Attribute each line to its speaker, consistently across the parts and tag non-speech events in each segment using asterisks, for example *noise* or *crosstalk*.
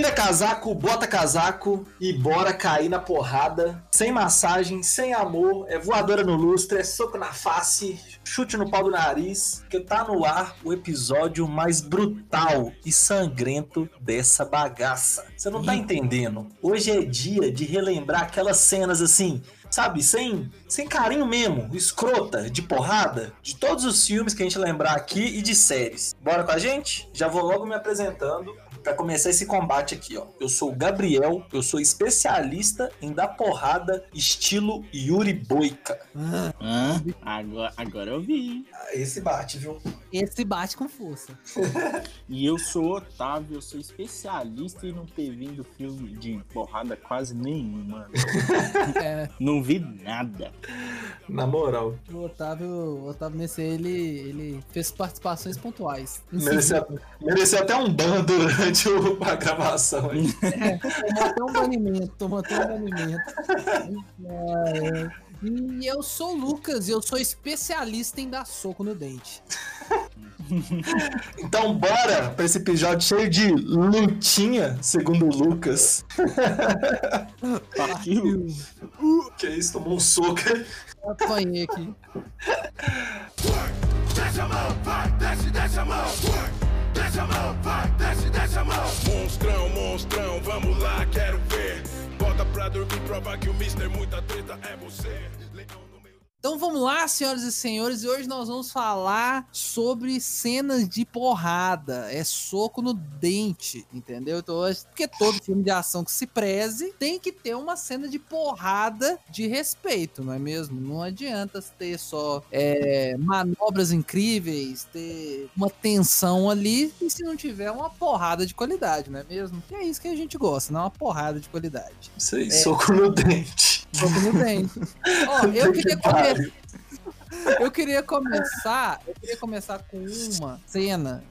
Speaker 1: tira casaco, bota casaco e bora cair na porrada. Sem massagem, sem amor, é voadora no lustre, é soco na face, chute no pau do nariz, que tá no ar o episódio mais brutal e sangrento dessa bagaça. Você não tá entendendo? Hoje é dia de relembrar aquelas cenas assim sabe, sem, sem carinho mesmo, escrota, de porrada, de todos os filmes que a gente lembrar aqui e de séries. Bora com a gente? Já vou logo me apresentando para começar esse combate aqui, ó. Eu sou o Gabriel, eu sou especialista em dar porrada estilo Yuri Boika.
Speaker 2: Ah, agora, agora eu vi.
Speaker 1: Esse bate, viu?
Speaker 3: Esse bate com força. *laughs*
Speaker 2: e eu sou Otávio, eu sou especialista em não ter vindo filme de porrada quase nenhuma. *laughs* É. Não vi nada.
Speaker 1: Na moral.
Speaker 3: O Otávio, o Otávio nesse ele, ele fez participações pontuais.
Speaker 1: Mereceu, mereceu até um ban durante o, a gravação.
Speaker 3: É, tomou até um banimento, tomou até um banimento. É, é. E eu sou o Lucas e eu sou especialista em dar soco no dente.
Speaker 1: então bora pra esse episódio cheio de lutinha, segundo o Lucas.
Speaker 2: Partiu. *laughs*
Speaker 1: que isso, tomou um soco.
Speaker 3: Apanhei aqui.
Speaker 4: Desce a mão, vai, desce, desce a mão. Desce a mão, vai, desce, desce a mão. Monstrão, monstrão, vamos lá, quero ver. Bota pra dormir, prova que o Mister muita treta é você.
Speaker 3: Então vamos lá, senhoras e senhores, e hoje nós vamos falar sobre cenas de porrada. É soco no dente, entendeu? Então, porque todo filme de ação que se preze tem que ter uma cena de porrada de respeito, não é mesmo? Não adianta ter só é, manobras incríveis, ter uma tensão ali, e se não tiver uma porrada de qualidade, não é mesmo? E é isso que a gente gosta, não é uma porrada de qualidade.
Speaker 1: Isso aí, é, soco no dente.
Speaker 3: No dente. Ó, eu queria comer eu queria começar, eu queria começar com uma cena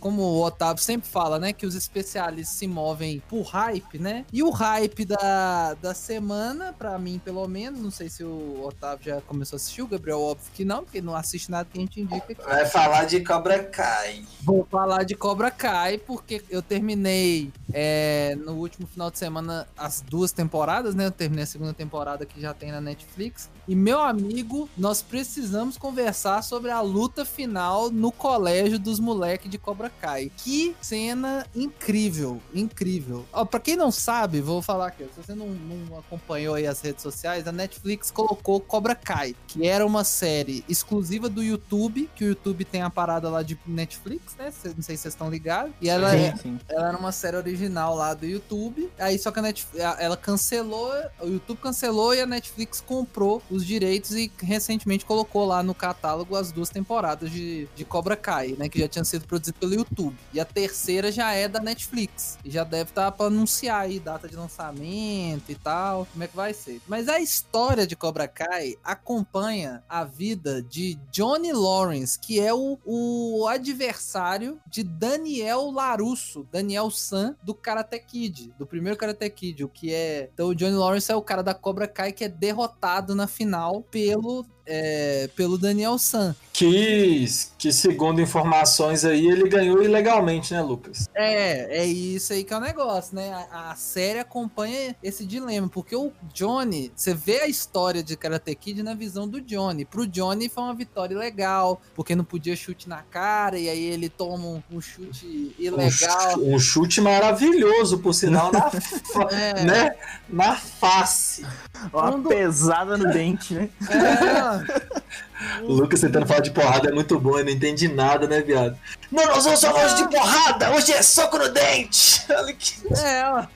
Speaker 3: como o Otávio sempre fala, né? Que os especialistas se movem por hype, né? E o hype da, da semana, para mim, pelo menos, não sei se o Otávio já começou a assistir, o Gabriel, óbvio que não, porque não assiste nada que a gente indica aqui.
Speaker 1: Vai falar de Cobra Kai.
Speaker 3: Vou falar de Cobra Kai, porque eu terminei é, no último final de semana as duas temporadas, né? Eu terminei a segunda temporada que já tem na Netflix. E, meu amigo, nós precisamos conversar sobre a luta final no colégio dos moleques de Cobra Kai. Que cena incrível, incrível. Ó, pra quem não sabe, vou falar aqui, se você não, não acompanhou aí as redes sociais, a Netflix colocou Cobra Kai, que era uma série exclusiva do YouTube, que o YouTube tem a parada lá de Netflix, né? Não sei se vocês estão ligados. E ela, sim, é, sim. ela era uma série original lá do YouTube. Aí só que a Netflix, ela cancelou, o YouTube cancelou e a Netflix comprou os direitos e recentemente colocou lá no catálogo as duas temporadas de, de Cobra Kai, né? Que já tinham sido produzidas pelo YouTube. E a terceira já é da Netflix. E já deve estar tá para anunciar aí data de lançamento e tal. Como é que vai ser? Mas a história de Cobra Kai acompanha a vida de Johnny Lawrence, que é o, o adversário de Daniel Larusso, Daniel San, do Karate Kid, do primeiro Karate Kid, o que é... Então o Johnny Lawrence é o cara da Cobra Kai que é derrotado na final pelo é, pelo Daniel San.
Speaker 1: Que, que, segundo informações aí, ele ganhou ilegalmente, né, Lucas?
Speaker 3: É, é isso aí que é o negócio, né? A, a série acompanha esse dilema, porque o Johnny, você vê a história de Karate Kid na visão do Johnny. Pro Johnny foi uma vitória legal, porque não podia chute na cara, e aí ele toma um, um chute ilegal.
Speaker 1: Um, um, chute maravilhoso, por sinal, na, *laughs* é. né? na face.
Speaker 2: Uma Quando... pesada no dente, né? É,
Speaker 1: o *laughs* Lucas tentando falar de porrada é muito bom, eu não entendi nada, né, viado? Não, nós vamos só hoje de porrada, hoje é soco no dente! *laughs*
Speaker 3: Olha que... É, ó.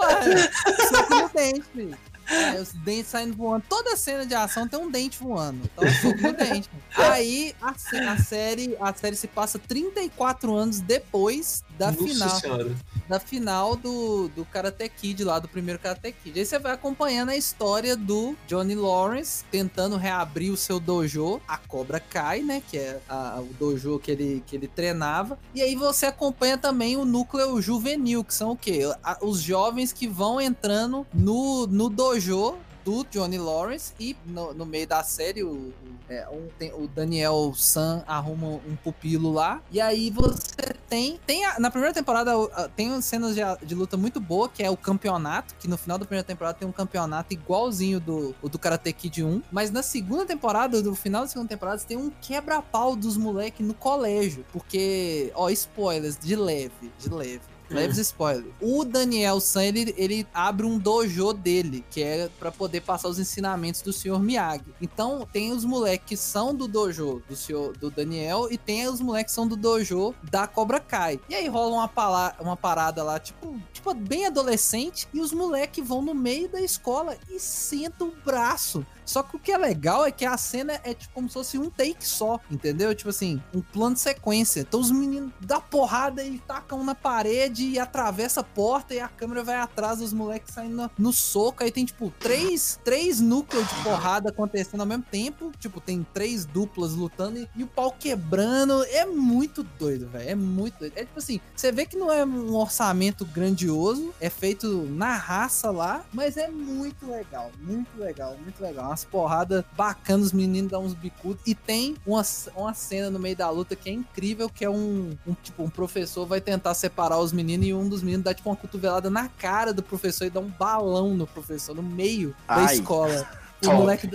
Speaker 3: Ué, soco no dente, filho. É, os dentes saindo voando. Toda cena de ação tem um dente voando. Então, soco no dente. Aí a, a, série, a série se passa 34 anos depois da Nossa final. Senhora. Da final do, do Karate Kid lá, do primeiro Karate Kid. Aí você vai acompanhando a história do Johnny Lawrence tentando reabrir o seu dojo, a Cobra Kai, né? Que é a, o dojo que ele, que ele treinava. E aí você acompanha também o núcleo juvenil, que são o quê? A, os jovens que vão entrando no, no dojo do Johnny Lawrence e no, no meio da série o, é, um, tem, o Daniel San arruma um pupilo lá. E aí você tem. tem a, na primeira temporada tem cenas de, de, luta muito boa, que é o campeonato, que no final da primeira temporada tem um campeonato igualzinho do, do Karate Kid 1. Mas na segunda temporada, no final da segunda temporada, tem um quebra-pau dos moleques no colégio. Porque, ó, spoilers, de leve, de leve. Leves spoiler. O Daniel San, ele, ele abre um dojo dele, que é para poder passar os ensinamentos do Sr. Miyagi. Então, tem os moleques que são do dojo do senhor, do Daniel e tem os moleques que são do dojo da Cobra Kai. E aí rola uma, pala, uma parada lá, tipo, tipo, bem adolescente, e os moleques vão no meio da escola e sentam o braço só que o que é legal é que a cena é tipo como se fosse um take só, entendeu? Tipo assim, um plano de sequência. Então os meninos dão porrada e tacam na parede e atravessa a porta e a câmera vai atrás dos moleques saindo no, no soco. Aí tem tipo três, três núcleos de porrada acontecendo ao mesmo tempo. Tipo, tem três duplas lutando e, e o pau quebrando. É muito doido, velho. É muito doido. É tipo assim, você vê que não é um orçamento grandioso, é feito na raça lá, mas é muito legal, muito legal, muito legal umas porradas bacanas, os meninos dão uns bicudos. E tem uma, uma cena no meio da luta que é incrível, que é um, um, tipo, um professor vai tentar separar os meninos e um dos meninos dá tipo uma cotovelada na cara do professor e dá um balão no professor, no meio Ai. da escola. *laughs* O moleque.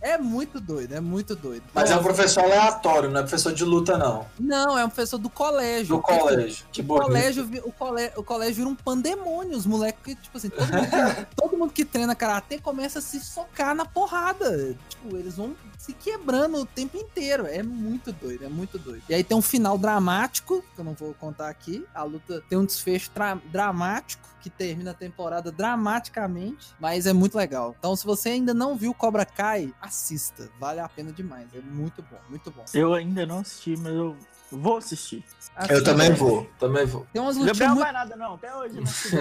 Speaker 3: É muito doido, é muito doido.
Speaker 1: Mas é um professor aleatório, não é professor de luta, não.
Speaker 3: Não, é um professor do colégio.
Speaker 1: Do colégio. Que
Speaker 3: o colégio, o colégio, o colégio vira um pandemônio. Os moleques, tipo assim, todo mundo, que, *laughs* todo mundo que treina karatê começa a se socar na porrada. Tipo, eles vão se quebrando o tempo inteiro. É muito doido, é muito doido. E aí tem um final dramático, que eu não vou contar aqui. A luta tem um desfecho dramático que termina a temporada dramaticamente, mas é muito legal. Então, se você ainda não viu Cobra Kai, assista. Vale a pena demais. É muito bom, muito bom.
Speaker 2: Eu ainda não assisti, mas eu vou assistir.
Speaker 1: Assista. Eu também vou, também vou.
Speaker 3: Tem umas
Speaker 2: lutinhas. Gabriel muito... vai nada, não. Até hoje não assisti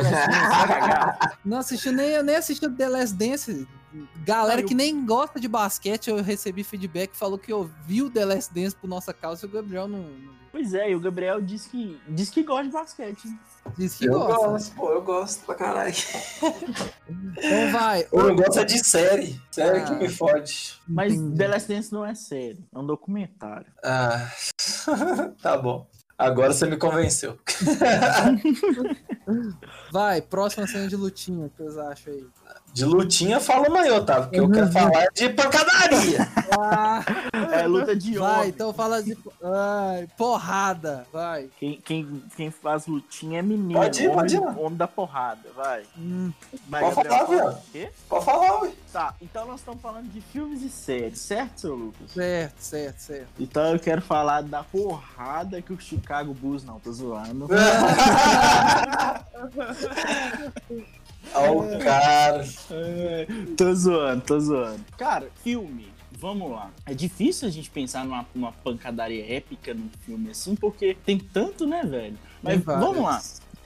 Speaker 3: Não assisti nem, eu nem assisti The Last Dance. Galera que nem gosta de basquete, eu recebi feedback, falou que ouviu The Last Dance por nossa causa e o Gabriel não.
Speaker 2: Pois é, e o Gabriel disse que, diz que gosta de basquete.
Speaker 3: Diz que
Speaker 1: eu
Speaker 3: gosta.
Speaker 1: gosto, pô, eu gosto pra caralho.
Speaker 3: Então vai. *laughs*
Speaker 1: Eu gosto de série. Série ah, que me fode.
Speaker 2: Mas entendi. The Last Dance não é série, é um documentário.
Speaker 1: Ah, *laughs* tá bom. Agora você me convenceu.
Speaker 3: Vai, próxima cena de lutinha, o que vocês acham aí?
Speaker 1: De lutinha, fala uma Otávio, porque eu quero uhum. falar de pancadaria.
Speaker 3: Ah,
Speaker 2: é luta de
Speaker 3: vai, homem. então fala de ai, porrada, vai.
Speaker 2: Quem, quem, quem faz lutinha é menino.
Speaker 1: Pode ir,
Speaker 2: homem,
Speaker 1: pode ir.
Speaker 2: Homem da porrada, vai.
Speaker 3: Hum.
Speaker 1: vai pode Gabriel, falar, velho. Pode falar, ué.
Speaker 2: Tá, então nós estamos falando de filmes e séries, certo, seu Lucas?
Speaker 3: Certo, certo, certo.
Speaker 2: Então eu quero falar da porrada que o Chicago Bulls, não, tô zoando. *laughs* *laughs*
Speaker 1: Olha o cara.
Speaker 2: É, tô zoando, tô zoando. Cara, filme. Vamos lá. É difícil a gente pensar numa, numa pancadaria épica num filme assim, porque tem tanto, né, velho? Mas vamos lá.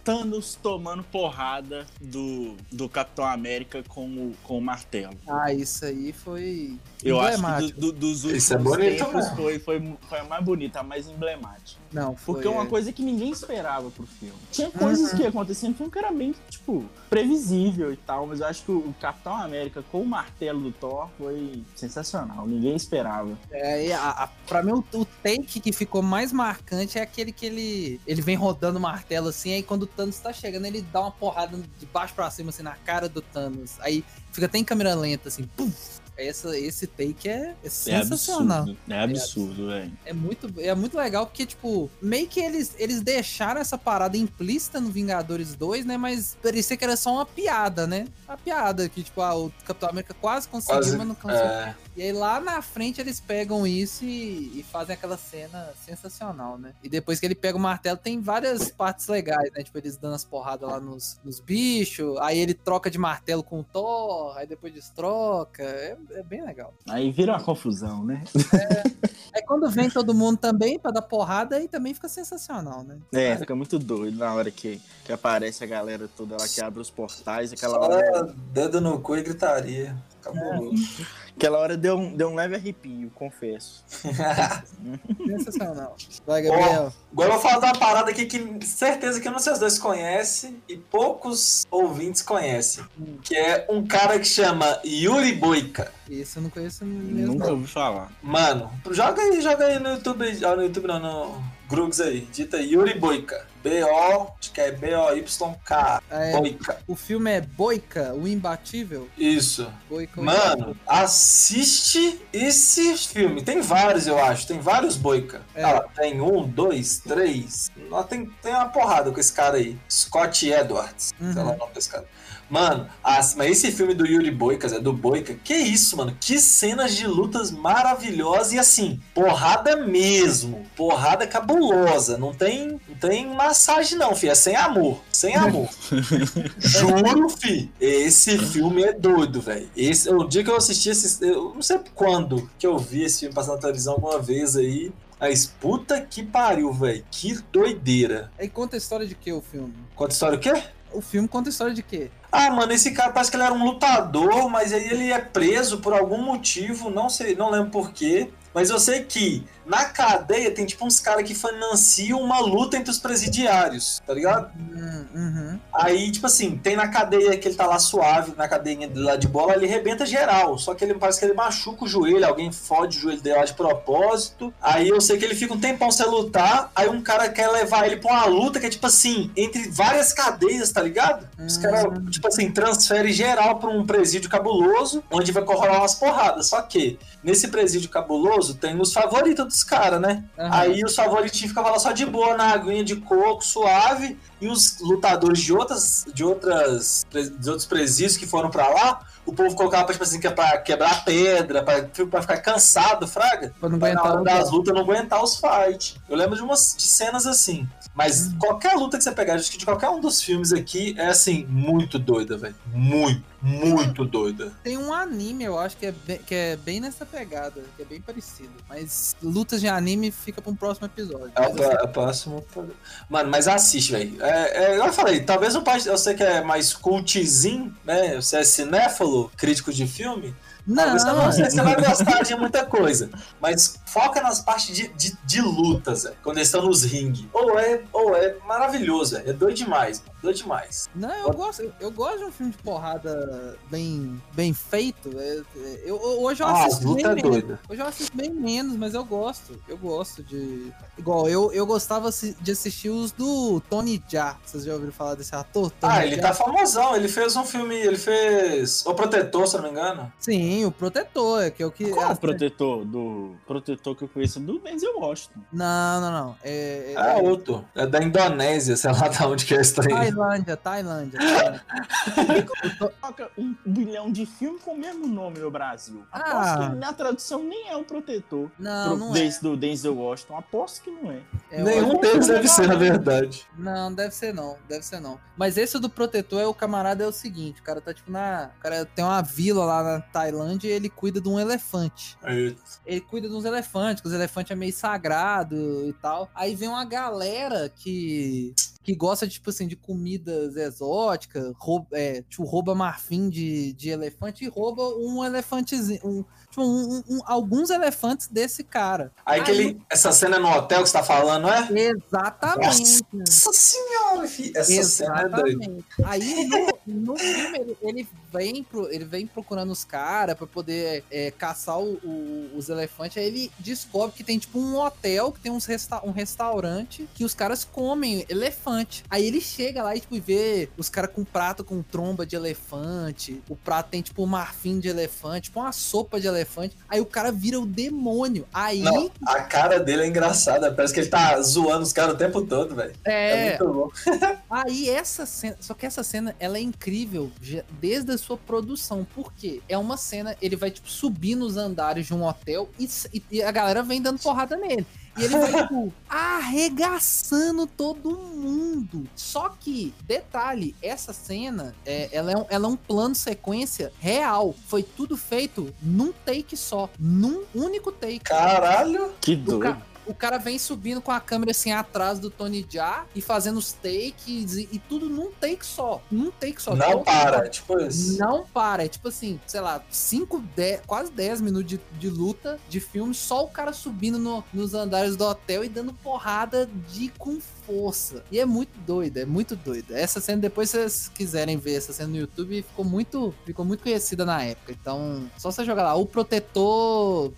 Speaker 2: Thanos tomando porrada do, do Capitão América com o, com o martelo.
Speaker 3: Ah, isso aí foi.
Speaker 2: Eu acho que do, do, dos últimos
Speaker 1: isso é bonito,
Speaker 2: tempos foi, foi, foi a mais bonita, a mais emblemática.
Speaker 3: Não,
Speaker 2: foi, Porque é uma coisa que ninguém esperava pro filme. Tinha coisas uhum. que aconteciam no filme que era bem, tipo, previsível e tal, mas eu acho que o Capitão América com o martelo do Thor foi sensacional. Ninguém esperava.
Speaker 3: É, a, a, pra mim, o, o take que ficou mais marcante é aquele que ele, ele vem rodando o martelo assim, aí quando o Thanos tá chegando, ele dá uma porrada de baixo pra cima, assim, na cara do Thanos. Aí fica até em câmera lenta, assim, puf, essa, esse take é, é sensacional.
Speaker 2: É absurdo, velho.
Speaker 3: É, é, muito, é muito legal porque, tipo, meio que eles, eles deixaram essa parada implícita no Vingadores 2, né? Mas parecia que era só uma piada, né? A piada que, tipo, ah, o Capitão América quase conseguiu, quase, mas não conseguiu. É... E aí lá na frente eles pegam isso e, e, fazem aquela cena sensacional, né? E depois que ele pega o martelo, tem várias partes legais, né? Tipo, eles dando as porradas lá nos, nos bichos, aí ele troca de martelo com o Thor, aí depois destroca. É, é bem legal.
Speaker 2: Aí vira uma confusão, né?
Speaker 3: É, aí quando vem todo mundo também pra dar porrada, aí também fica sensacional, né?
Speaker 2: É, fica muito doido na hora que, que aparece a galera toda lá que abre os portais, aquela
Speaker 1: Só
Speaker 2: hora.
Speaker 1: Dedo no cu e gritaria. cabuloso.
Speaker 2: Aquela hora deu um, deu um leve arrepio, confesso. *laughs*
Speaker 3: Sensacional. Vai, Gabriel.
Speaker 1: Agora eu vou falar de uma parada aqui que certeza que vocês dois conhecem e poucos ouvintes conhecem. Que é um cara que chama Yuri Boika.
Speaker 3: Esse eu não conheço mesmo.
Speaker 2: Nunca
Speaker 3: não.
Speaker 2: ouvi falar.
Speaker 1: Mano, joga aí, joga aí no YouTube. Ah, no YouTube não, no Grugs aí. Dita Yuri Boika. B-O, acho que é B-O-Y-K.
Speaker 3: É.
Speaker 1: Boika.
Speaker 3: O filme é Boica, o Imbatível.
Speaker 1: Isso.
Speaker 3: Boica,
Speaker 1: Mano, assiste esse filme. Tem vários, eu acho. Tem vários Boica.
Speaker 3: É.
Speaker 1: Ah, tem um, dois, três. Tem, tem uma porrada com esse cara aí. Scott Edwards. Sei lá
Speaker 3: Uhum.
Speaker 1: o nome desse cara. Mano, as- mas esse filme do Yuri Boikas, é do Boica, que isso, mano? Que cenas de lutas maravilhosas e assim, porrada mesmo. Porrada cabulosa. Não tem, não tem massagem, não, fi. É sem amor. Sem amor. *laughs* Juro, fi. Esse filme é doido, velho. Esse O dia que eu assisti esse. Eu não sei quando que eu vi esse filme passando na televisão alguma vez aí. Mas puta que pariu, velho. Que doideira.
Speaker 3: Aí conta a história de que o filme?
Speaker 1: Conta a história o quê?
Speaker 3: O filme conta a história de quê?
Speaker 1: Ah, mano, esse cara parece que ele era um lutador, mas aí ele é preso por algum motivo, não sei, não lembro por quê. Mas eu sei que na cadeia tem tipo uns caras que financiam uma luta entre os presidiários, tá ligado?
Speaker 3: Hum, uhum.
Speaker 1: Aí, tipo assim, tem na cadeia que ele tá lá suave, na cadeinha dele lá de bola, ele rebenta geral. Só que ele parece que ele machuca o joelho, alguém fode o joelho dele lá de propósito. Aí eu sei que ele fica um tempão sem lutar. Aí um cara quer levar ele pra uma luta que é tipo assim, entre várias cadeias, tá ligado? Os caras, tipo assim, transferem geral pra um presídio cabuloso, onde vai rolar umas porradas. Só que nesse presídio cabuloso tem os favoritos dos caras, né?
Speaker 3: Aham.
Speaker 1: Aí os favoritinhos ficavam lá só de boa na aguinha de coco, suave, e os lutadores de outras, de outras, de outros presídios que foram pra lá, o povo colocava tipo assim, que é pra quebrar pedra, pra, pra ficar cansado, fraga.
Speaker 3: Pra não
Speaker 1: Pra na
Speaker 3: aguentar
Speaker 1: hora
Speaker 3: o
Speaker 1: das lutas não aguentar os fights. Eu lembro de umas de cenas assim. Mas
Speaker 3: Hum.
Speaker 1: qualquer luta que você pegar, acho que de qualquer um dos filmes aqui, é assim, muito doida, velho. Muito, muito doida.
Speaker 3: Tem um anime, eu acho, que é, bem, que é bem nessa pegada, que é bem parecido. Mas lutas de anime fica pra um próximo episódio.
Speaker 1: É o,
Speaker 3: assim,
Speaker 1: é próximo. Mano, mas assiste, velho. É, é, eu falei, talvez o parte. Eu sei que é mais cultzinho, né? Você é cinéfalo, crítico de filme. Talvez eu não
Speaker 3: não,
Speaker 1: sei se você vai gostar de muita coisa. Mas foca nas partes de, de, de lutas, velho. Quando eles estão nos ringue. Ou é, ou é maravilhoso, velho. É doido demais, mano. Demais.
Speaker 3: não, eu gosto, eu, eu gosto de um filme de porrada bem, bem feito. É- é- eu, eu- hoje eu
Speaker 1: Ah, as
Speaker 3: assisto bem
Speaker 1: é
Speaker 3: menos.
Speaker 1: doida.
Speaker 3: Hoje eu assisto bem menos, mas eu gosto. Eu gosto de. Igual, eu, eu gostava de assistir os do Tony Jaa. Vocês já ouviram falar desse ator? Tony
Speaker 1: Ah, ele
Speaker 3: Jaa?
Speaker 1: tá famosão. Ele fez um filme. Ele fez. O Protetor, se eu não me engano.
Speaker 3: Sim, o Protetor, que é o que.
Speaker 2: Qual
Speaker 3: a-
Speaker 2: o protetor do protetor que eu conheço? Do Denzel Washington.
Speaker 3: Não, não, não. É, é-
Speaker 1: É outro. É da Indonésia, sei lá de onde que é trem.
Speaker 3: Tailândia, Tailândia.
Speaker 2: Toca *laughs* um bilhão de filmes com o mesmo nome no Brasil.
Speaker 3: Ah.
Speaker 2: Aposto que na tradução nem é o protetor.
Speaker 3: Não,
Speaker 2: Pro-
Speaker 3: não é.
Speaker 2: Desde do Denzel Washington. Aposto que não é.
Speaker 3: É,
Speaker 1: Nenhum deles deve ser, na verdade.
Speaker 3: Não, deve ser não, deve ser não. Mas esse do protetor é o camarada é o seguinte, o cara tá tipo na, o cara tem uma vila lá na Tailândia e ele cuida de um elefante.
Speaker 1: Aí,
Speaker 3: Ele cuida de uns elefantes, que os elefantes é meio sagrado e tal. Aí vem uma galera que que gosta tipo assim de comidas exóticas, rouba, é, tipo, rouba marfim de, de elefante e rouba um elefantezinho, tipo, um- um- alguns elefantes desse cara.
Speaker 1: Aí que ele, essa cena no hotel que você tá falando, é?
Speaker 3: Exatamente.
Speaker 1: Nossa senhora, fi. Essa cena é doida.
Speaker 3: Exatamente. Aí no, no filme ele, ele vem pro, ele vem procurando os caras pra poder é, caçar o- o- os elefantes. Aí ele descobre que tem tipo um hotel que tem uns resta um restaurante que os caras comem elefante. Aí ele chega lá e tipo vê os caras com prato com tromba de elefante. O prato tem tipo um marfim de elefante, tipo uma sopa de elefante. Aí o cara vira o demônio. Aí
Speaker 1: Não, a cara dele é engraçada. Parece que ele tá zoando os caras o tempo todo, velho. É,
Speaker 3: é,
Speaker 1: muito bom. *laughs*
Speaker 3: Aí essa cena, só que essa cena ela é incrível desde a sua produção, porque é uma cena, ele vai tipo subir nos andares de um hotel e- e a galera vem dando porrada nele. E ele vai tipo arregaçando todo mundo. Só que detalhe, essa cena, é, ela, é um, ela é um plano sequência real. Foi tudo feito num take só, num único take.
Speaker 1: Caralho.
Speaker 2: Que doido.
Speaker 3: O cara vem subindo com a câmera assim atrás do Tony Jaa e fazendo os takes e, e tudo num take só. Num take só.
Speaker 1: Não para,
Speaker 3: mundo-
Speaker 1: tipo isso.
Speaker 3: Não para. É tipo assim, sei lá, 5, quase 10 minutos de, de luta de filme, só o cara subindo no- nos andares do hotel e dando porrada de com força. E é muito doido, é muito doido. Essa cena, depois se vocês quiserem ver essa cena no YouTube, ficou muito, ficou muito conhecida na época. Então, só você jogar lá, o protetor.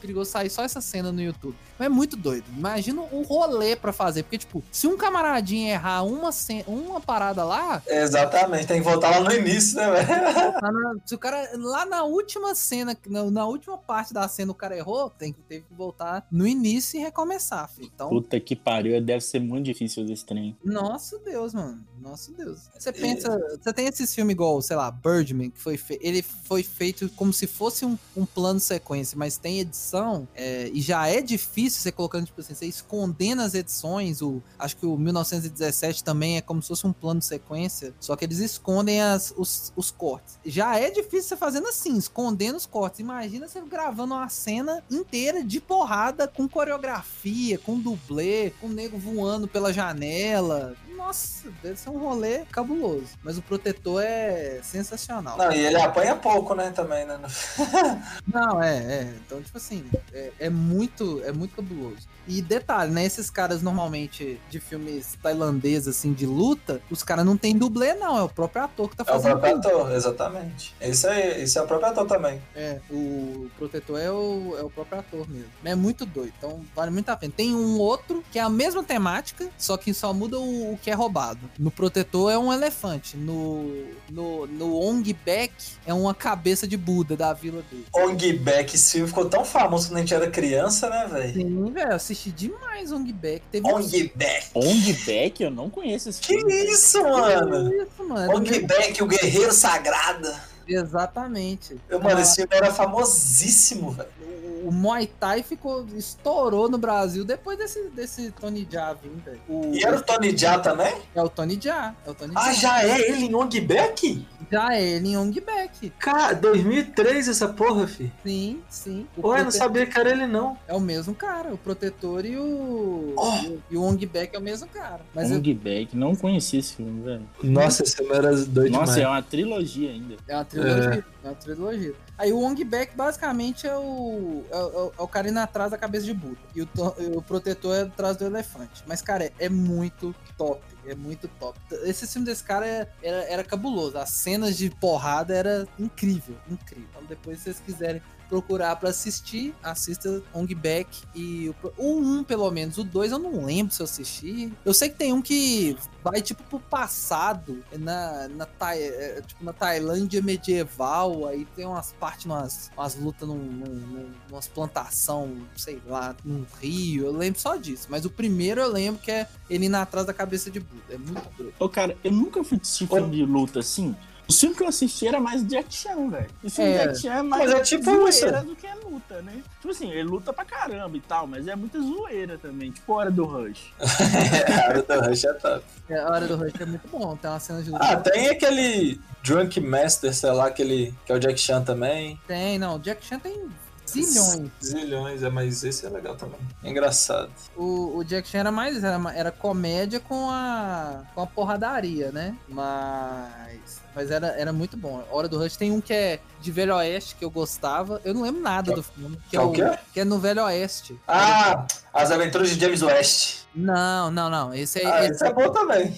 Speaker 3: Perigoso sair só essa cena no YouTube. Mas é muito doido. Imagina o rolê pra fazer. Porque, tipo, se um camaradinho errar uma, uma parada lá,
Speaker 1: Exatamente, tem que voltar lá no início, né, velho? *laughs*
Speaker 3: Se o cara, lá na última cena, na, na última parte da cena o cara errou, tem que, teve que voltar no início e recomeçar, filho. Então,
Speaker 2: Puta que pariu, deve ser muito difícil fazer esse trem.
Speaker 3: nossa Deus, mano. Nossa Deus. Você pensa, você tem esses filmes igual, sei lá, Birdman, que foi fe- ele foi feito como se fosse um, um plano sequência, mas tem edição, é, e já é difícil você colocando, tipo assim, você escondendo as edições, o, acho que o 1917 também é como se fosse um plano sequência, só que eles escondem as, os, os cortes. Já é difícil você fazendo assim, escondendo os cortes. Imagina você gravando uma cena inteira de porrada, com coreografia, com dublê, com o nego voando pela janela. Nossa, deve ser um rolê cabuloso. Mas o protetor é sensacional.
Speaker 1: Não, e ele apanha pouco, né, também, né? *laughs*
Speaker 3: Não, é, é. Então, tipo assim, é, é muito, é muito cabuloso. E detalhe, né? Esses caras normalmente de filmes tailandeses, assim, de luta, os caras não tem dublê, não. É o próprio ator que tá
Speaker 1: É o
Speaker 3: fazendo.
Speaker 1: próprio
Speaker 3: tudo.
Speaker 1: ator, exatamente. Esse é, esse é o próprio ator também.
Speaker 3: É, o protetor é o, é o próprio ator mesmo. É muito doido, então vale muito a pena. Tem um outro que é a mesma temática, só que só muda o, o que é roubado. No protetor é um elefante, no, no, no Ong Bek é uma cabeça de Buda da vila dele.
Speaker 1: Ong Bak, esse filme ficou tão famoso quando a gente era criança, né, velho?
Speaker 3: Sim, velho, assisti demais Ong Bek. Teve
Speaker 1: Ong Bak.
Speaker 2: Ong Beck? Eu não conheço esse
Speaker 1: Que
Speaker 2: filme.
Speaker 1: isso, mano?
Speaker 3: isso, mano.
Speaker 1: Ong Bak, o guerreiro sagrado.
Speaker 3: Exatamente.
Speaker 1: Eu, mano,
Speaker 3: Ah,
Speaker 1: esse filme era famosíssimo, velho.
Speaker 3: o, Muay Thai ficou, estourou no Brasil depois desse, desse Tony Jaa velho. O-
Speaker 1: E era o Tony Jaa também?
Speaker 3: É o Tony Jaa. É o Tony
Speaker 1: Ah,
Speaker 3: Jaa.
Speaker 1: já é ele em Ong Bak?
Speaker 3: Já é ele em Ong Bak.
Speaker 1: Cara, 2003 essa porra, fi.
Speaker 3: Sim, sim. O
Speaker 1: Ué, não
Speaker 3: prote-
Speaker 1: sabia que era ele, não.
Speaker 3: É o mesmo cara, o protetor e o.
Speaker 1: Oh.
Speaker 3: e o- o Ong Bak é o mesmo cara. Mas eu-
Speaker 2: Ong Beck, não conheci esse filme, velho.
Speaker 1: Nossa, esse filme era doido
Speaker 2: Nossa,
Speaker 1: demais.
Speaker 2: é uma trilogia ainda.
Speaker 3: é uma trilogia. É. uma trilogia. Aí o Ong Bak basicamente é o. É, o- é o cara indo atrás da cabeça de Buda. E o, o protetor é atrás do elefante. Mas, cara, é, é muito top. É muito top. Esse filme desse cara é- era, era cabuloso. As cenas de porrada era incrível. Incrível. Então, depois, se vocês quiserem procurar pra assistir, assista Ong Bak e o, pro- o 1, pelo menos. O 2 eu não lembro se eu assisti. Eu sei que tem um que vai tipo pro passado, é na, na, Tai- é, tipo, na Tailândia medieval, aí tem umas partes, umas, umas lutas num, num, num, umas plantação, sei lá, num rio. Eu lembro só disso. Mas o primeiro eu lembro que é ele indo atrás da cabeça de Buda. É muito doido.
Speaker 2: Ô, cara, eu nunca fui filme de luta assim. O filme que eu assisti era mais de action, velho. E filme
Speaker 3: É.
Speaker 2: de action é mais
Speaker 1: Mas é tipo
Speaker 2: zoeira
Speaker 1: isso.
Speaker 2: do que é luta, né? Tipo assim, ele luta pra caramba e tal, mas é muita zoeira também. Tipo Hora do Rush. *laughs*
Speaker 1: É, a hora do Rush é top.
Speaker 3: É, a hora do Rush é muito bom. Tem uma cena de luta.
Speaker 1: Ah, tem aquele Drunk Master, sei lá, aquele que é o Jack Chan também.
Speaker 3: Tem, não. Jack Chan tem zilhões.
Speaker 1: Zilhões, é, mas esse é legal também. É engraçado.
Speaker 3: O, o Jack Chan era mais. Era, era comédia com a. com a porradaria, né? Mas. Mas era, era muito bom. Hora do Rush tem um que é de Velho Oeste, que eu gostava. Eu não lembro nada
Speaker 1: Que-
Speaker 3: do filme. Que é,
Speaker 1: é
Speaker 3: o,
Speaker 1: quê?
Speaker 3: que é no Velho Oeste.
Speaker 1: Ah, As Aventuras de James West.
Speaker 3: Não, não, não. Esse é,
Speaker 1: Ah,
Speaker 3: esse,
Speaker 1: esse é bom também.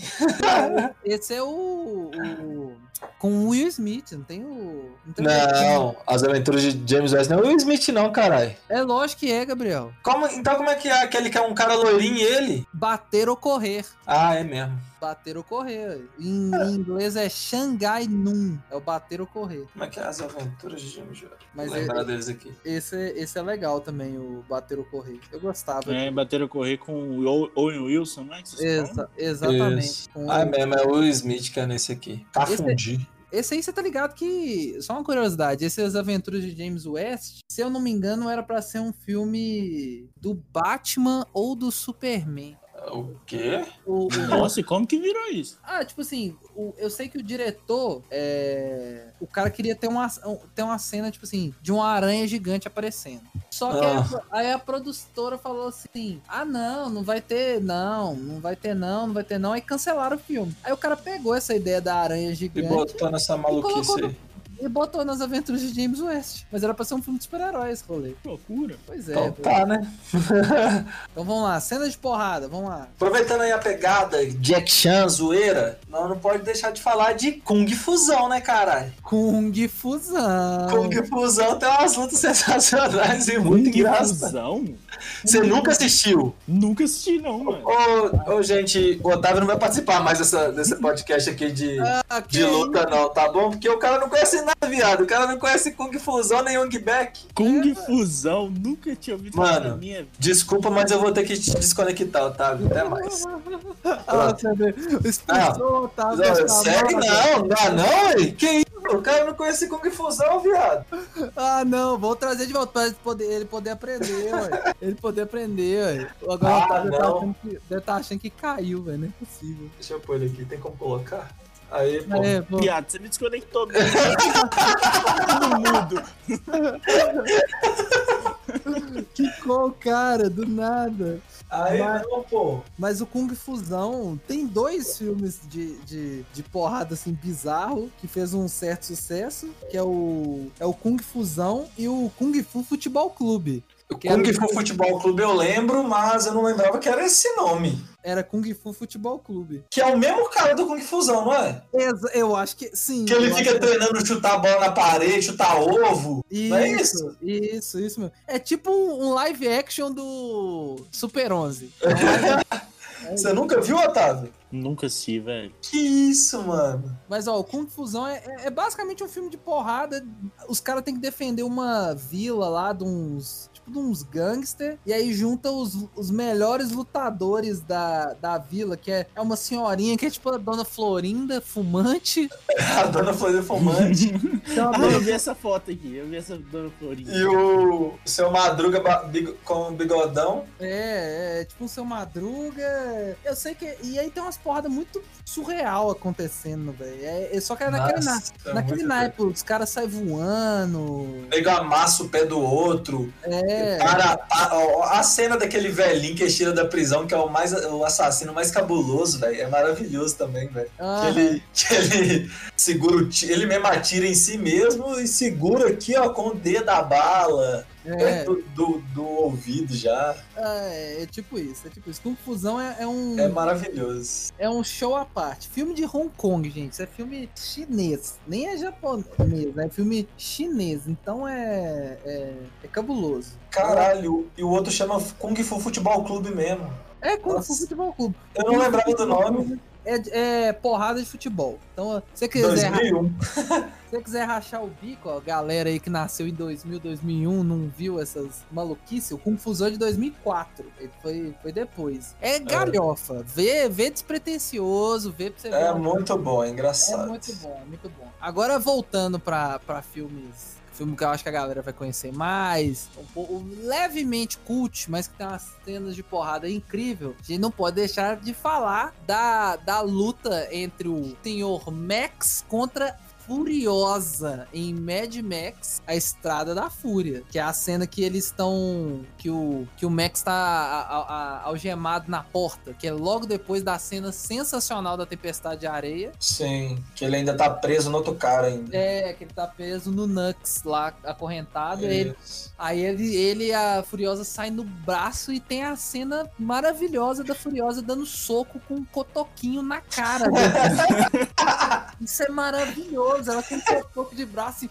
Speaker 1: *laughs*
Speaker 3: esse é o, o- Com o Will Smith, não tem o. Não, tem o-
Speaker 1: Não, As Aventuras de James West não é o Will Smith não, caralho.
Speaker 3: É lógico que é, Gabriel.
Speaker 1: Como, então como é que é aquele que é um cara loirinho e ele?
Speaker 3: Bater ou correr.
Speaker 1: Ah, é mesmo.
Speaker 3: Bater ou correr. Em, em inglês é Shanghai Noon. É o bater ou correr.
Speaker 1: Como é que é As Aventuras de James West?
Speaker 3: Mas
Speaker 1: Vou lembrar
Speaker 3: é-
Speaker 1: deles aqui.
Speaker 3: Esse, esse é legal também, o bater ou correr. Eu gostava.
Speaker 2: É, bateram correr com o O- Owen Wilson, não é falam?
Speaker 3: Exa exatamente.
Speaker 1: Isso. Ah, é
Speaker 3: o-
Speaker 1: mesmo, é o Will Smith que é nesse aqui. Cafundi.
Speaker 3: Esse aí você tá ligado que. Só uma curiosidade: essas aventuras de James West, se eu não me engano, era pra ser um filme do Batman ou do Superman.
Speaker 1: O quê?
Speaker 3: O, o- *laughs*
Speaker 2: Nossa, e como que virou isso?
Speaker 3: Ah, tipo assim, o- eu sei que o diretor, é, o cara queria ter uma, ter uma cena, tipo assim, de uma aranha gigante aparecendo. Só que
Speaker 1: Ah.
Speaker 3: aí a produtora falou assim: ah, não, não vai ter, não, não vai ter, não, não vai ter, não. Aí cancelaram o filme. Aí o cara pegou essa ideia da aranha
Speaker 1: E
Speaker 3: gigante
Speaker 1: botou nessa maluquice
Speaker 3: colocou
Speaker 1: aí.
Speaker 3: E botou nas aventuras de James West. Mas era pra ser um filme de super-heróis, rolê.
Speaker 2: Que loucura.
Speaker 3: Pois é.
Speaker 1: Então
Speaker 3: pô.
Speaker 1: tá, né? *laughs*
Speaker 3: Então vamos lá, cena de porrada, vamos lá.
Speaker 1: Aproveitando aí a pegada Jack Chan, zoeira, nós não pode deixar de falar de Kung Fusão, né, caralho?
Speaker 3: Kung Fusão.
Speaker 1: Kung Fusão tem umas lutas sensacionais e muito engraçadas.
Speaker 2: fusão?
Speaker 1: Você nunca assistiu?
Speaker 2: Nunca assisti, não, mano.
Speaker 1: Ô, ô, gente, o Otávio não vai participar mais dessa, desse podcast aqui de,
Speaker 3: Ah, que
Speaker 1: de luta, não, tá bom? Porque o cara não conhece nada, viado. O cara não conhece Kung Fusão nem Young Back.
Speaker 2: Kung Fusão, nunca tinha ouvido falar
Speaker 1: Mano.
Speaker 2: na minha vida.
Speaker 1: Desculpa, mas eu vou ter que te desconectar, Otávio. Até mais. *laughs*
Speaker 3: Ah, vê. Expulsou, tá?
Speaker 1: Não, sério, não, não dá não, ué. Que isso? O cara não conhece Kung Fusão, viado.
Speaker 3: Ah, não, vou trazer de volta pra ele poder, ele poder aprender, *laughs* ué. Ele poder aprender, ué. Agora
Speaker 1: Ah,
Speaker 3: o Otávio deve tá achando que- deve estar achando que caiu, velho. Não é possível.
Speaker 1: Deixa eu pôr ele aqui, tem como colocar? Aí, pô.
Speaker 3: É, pô.
Speaker 2: Piada, você me desconectou mesmo. Tudo mudo.
Speaker 3: Ficou, cara, do nada.
Speaker 1: Aí
Speaker 3: Mas-
Speaker 1: não, pô.
Speaker 3: Mas o Kung Fusão tem dois filmes de, de, de porrada assim bizarro que fez um certo sucesso, que é o é o Kung Fusão e o Kung Fu Futebol Clube.
Speaker 1: Kung
Speaker 3: era-
Speaker 1: Fu Futebol Clube eu lembro, mas eu não lembrava que era esse nome.
Speaker 3: Era Kung Fu Futebol Clube.
Speaker 1: Que é o mesmo cara do Kung Fusão, não é?
Speaker 3: Exa- Eu acho que sim.
Speaker 1: Que ele fica
Speaker 3: que-
Speaker 1: treinando chutar a bola na parede, chutar ovo. Não é isso?
Speaker 3: Isso, isso mesmo. É tipo um um live action do Super 11. *laughs*
Speaker 1: Você nunca viu, Otávio?
Speaker 2: Nunca assisti, velho.
Speaker 1: Que isso, mano?
Speaker 3: Mas ó, o Kung Fusão é, é- é basicamente um filme de porrada. Os caras têm que defender uma vila lá de uns. Tipo, de uns gangster. E aí junta os, os melhores lutadores da, da vila, que é, é uma senhorinha que é tipo a dona Florinda, fumante. *laughs*
Speaker 1: A dona Florida Fumante *laughs*
Speaker 3: uma
Speaker 2: Ah, eu vi essa foto aqui. Eu vi essa dona Florinda.
Speaker 1: e o seu Madruga com bigodão.
Speaker 3: É, é, tipo um seu Madruga. Eu sei que. E aí tem umas porradas muito surreal acontecendo, velho. É, é- só que é naquele, na, naquele naipe, os caras saem voando.
Speaker 1: Nego amassa o pé do outro.
Speaker 3: É.
Speaker 1: Cara, a, a- cena daquele velhinho que tira da prisão, que é o, mais, o assassino mais cabuloso, velho. É maravilhoso também, velho.
Speaker 3: Ah,
Speaker 1: Que ele, que ele segura o ele mesmo atira em si mesmo e segura aqui, ó, com o dedo da bala,
Speaker 3: é,
Speaker 1: perto do, do ouvido já.
Speaker 3: é, é tipo isso, é tipo isso. Confusão é, é um,
Speaker 1: É maravilhoso.
Speaker 3: é um show à parte. Filme de Hong Kong, gente. Isso é filme chinês. Nem é japonês, né? É filme chinês. Então é, é, é cabuloso.
Speaker 1: Caralho, e o outro chama Kung Fu Futebol Clube mesmo.
Speaker 3: É Kung
Speaker 1: Nossa.
Speaker 3: Fu Futebol Clube.
Speaker 1: Eu não lembrava do nome.
Speaker 3: É, é porrada de futebol. Então, se você quiser, ra-
Speaker 1: 2001. *laughs*
Speaker 3: se quiser rachar o bico, ó, galera aí que nasceu em 2000, 2001, não viu essas maluquices, o Kung Fusão é de 2004. Ele foi, foi depois. É galhofa. Vê, vê despretensioso, vê pra você ver.
Speaker 1: É muito bom, é
Speaker 3: É
Speaker 1: engraçado.
Speaker 3: muito bom, é muito bom. Agora voltando pra, pra filmes. Filme que eu acho que a galera vai conhecer mais, um pouco levemente cult, mas que tem umas cenas de porrada incrível. A gente não pode deixar de falar da, da luta entre o Senhor Max contra Furiosa em Mad Max, a Estrada da Fúria, que é a cena que eles estão que o que o Max tá algemado na porta, que é logo depois da cena sensacional da Tempestade de Areia.
Speaker 1: Sim, que ele ainda tá preso no outro cara ainda.
Speaker 3: É, que ele tá preso no Nux lá, acorrentado. Ele, aí ele, ele e a Furiosa saem no braço e tem a cena maravilhosa da Furiosa dando soco com um cotoquinho na cara. *laughs* Isso é maravilhoso. Ela com um cotoco de braço e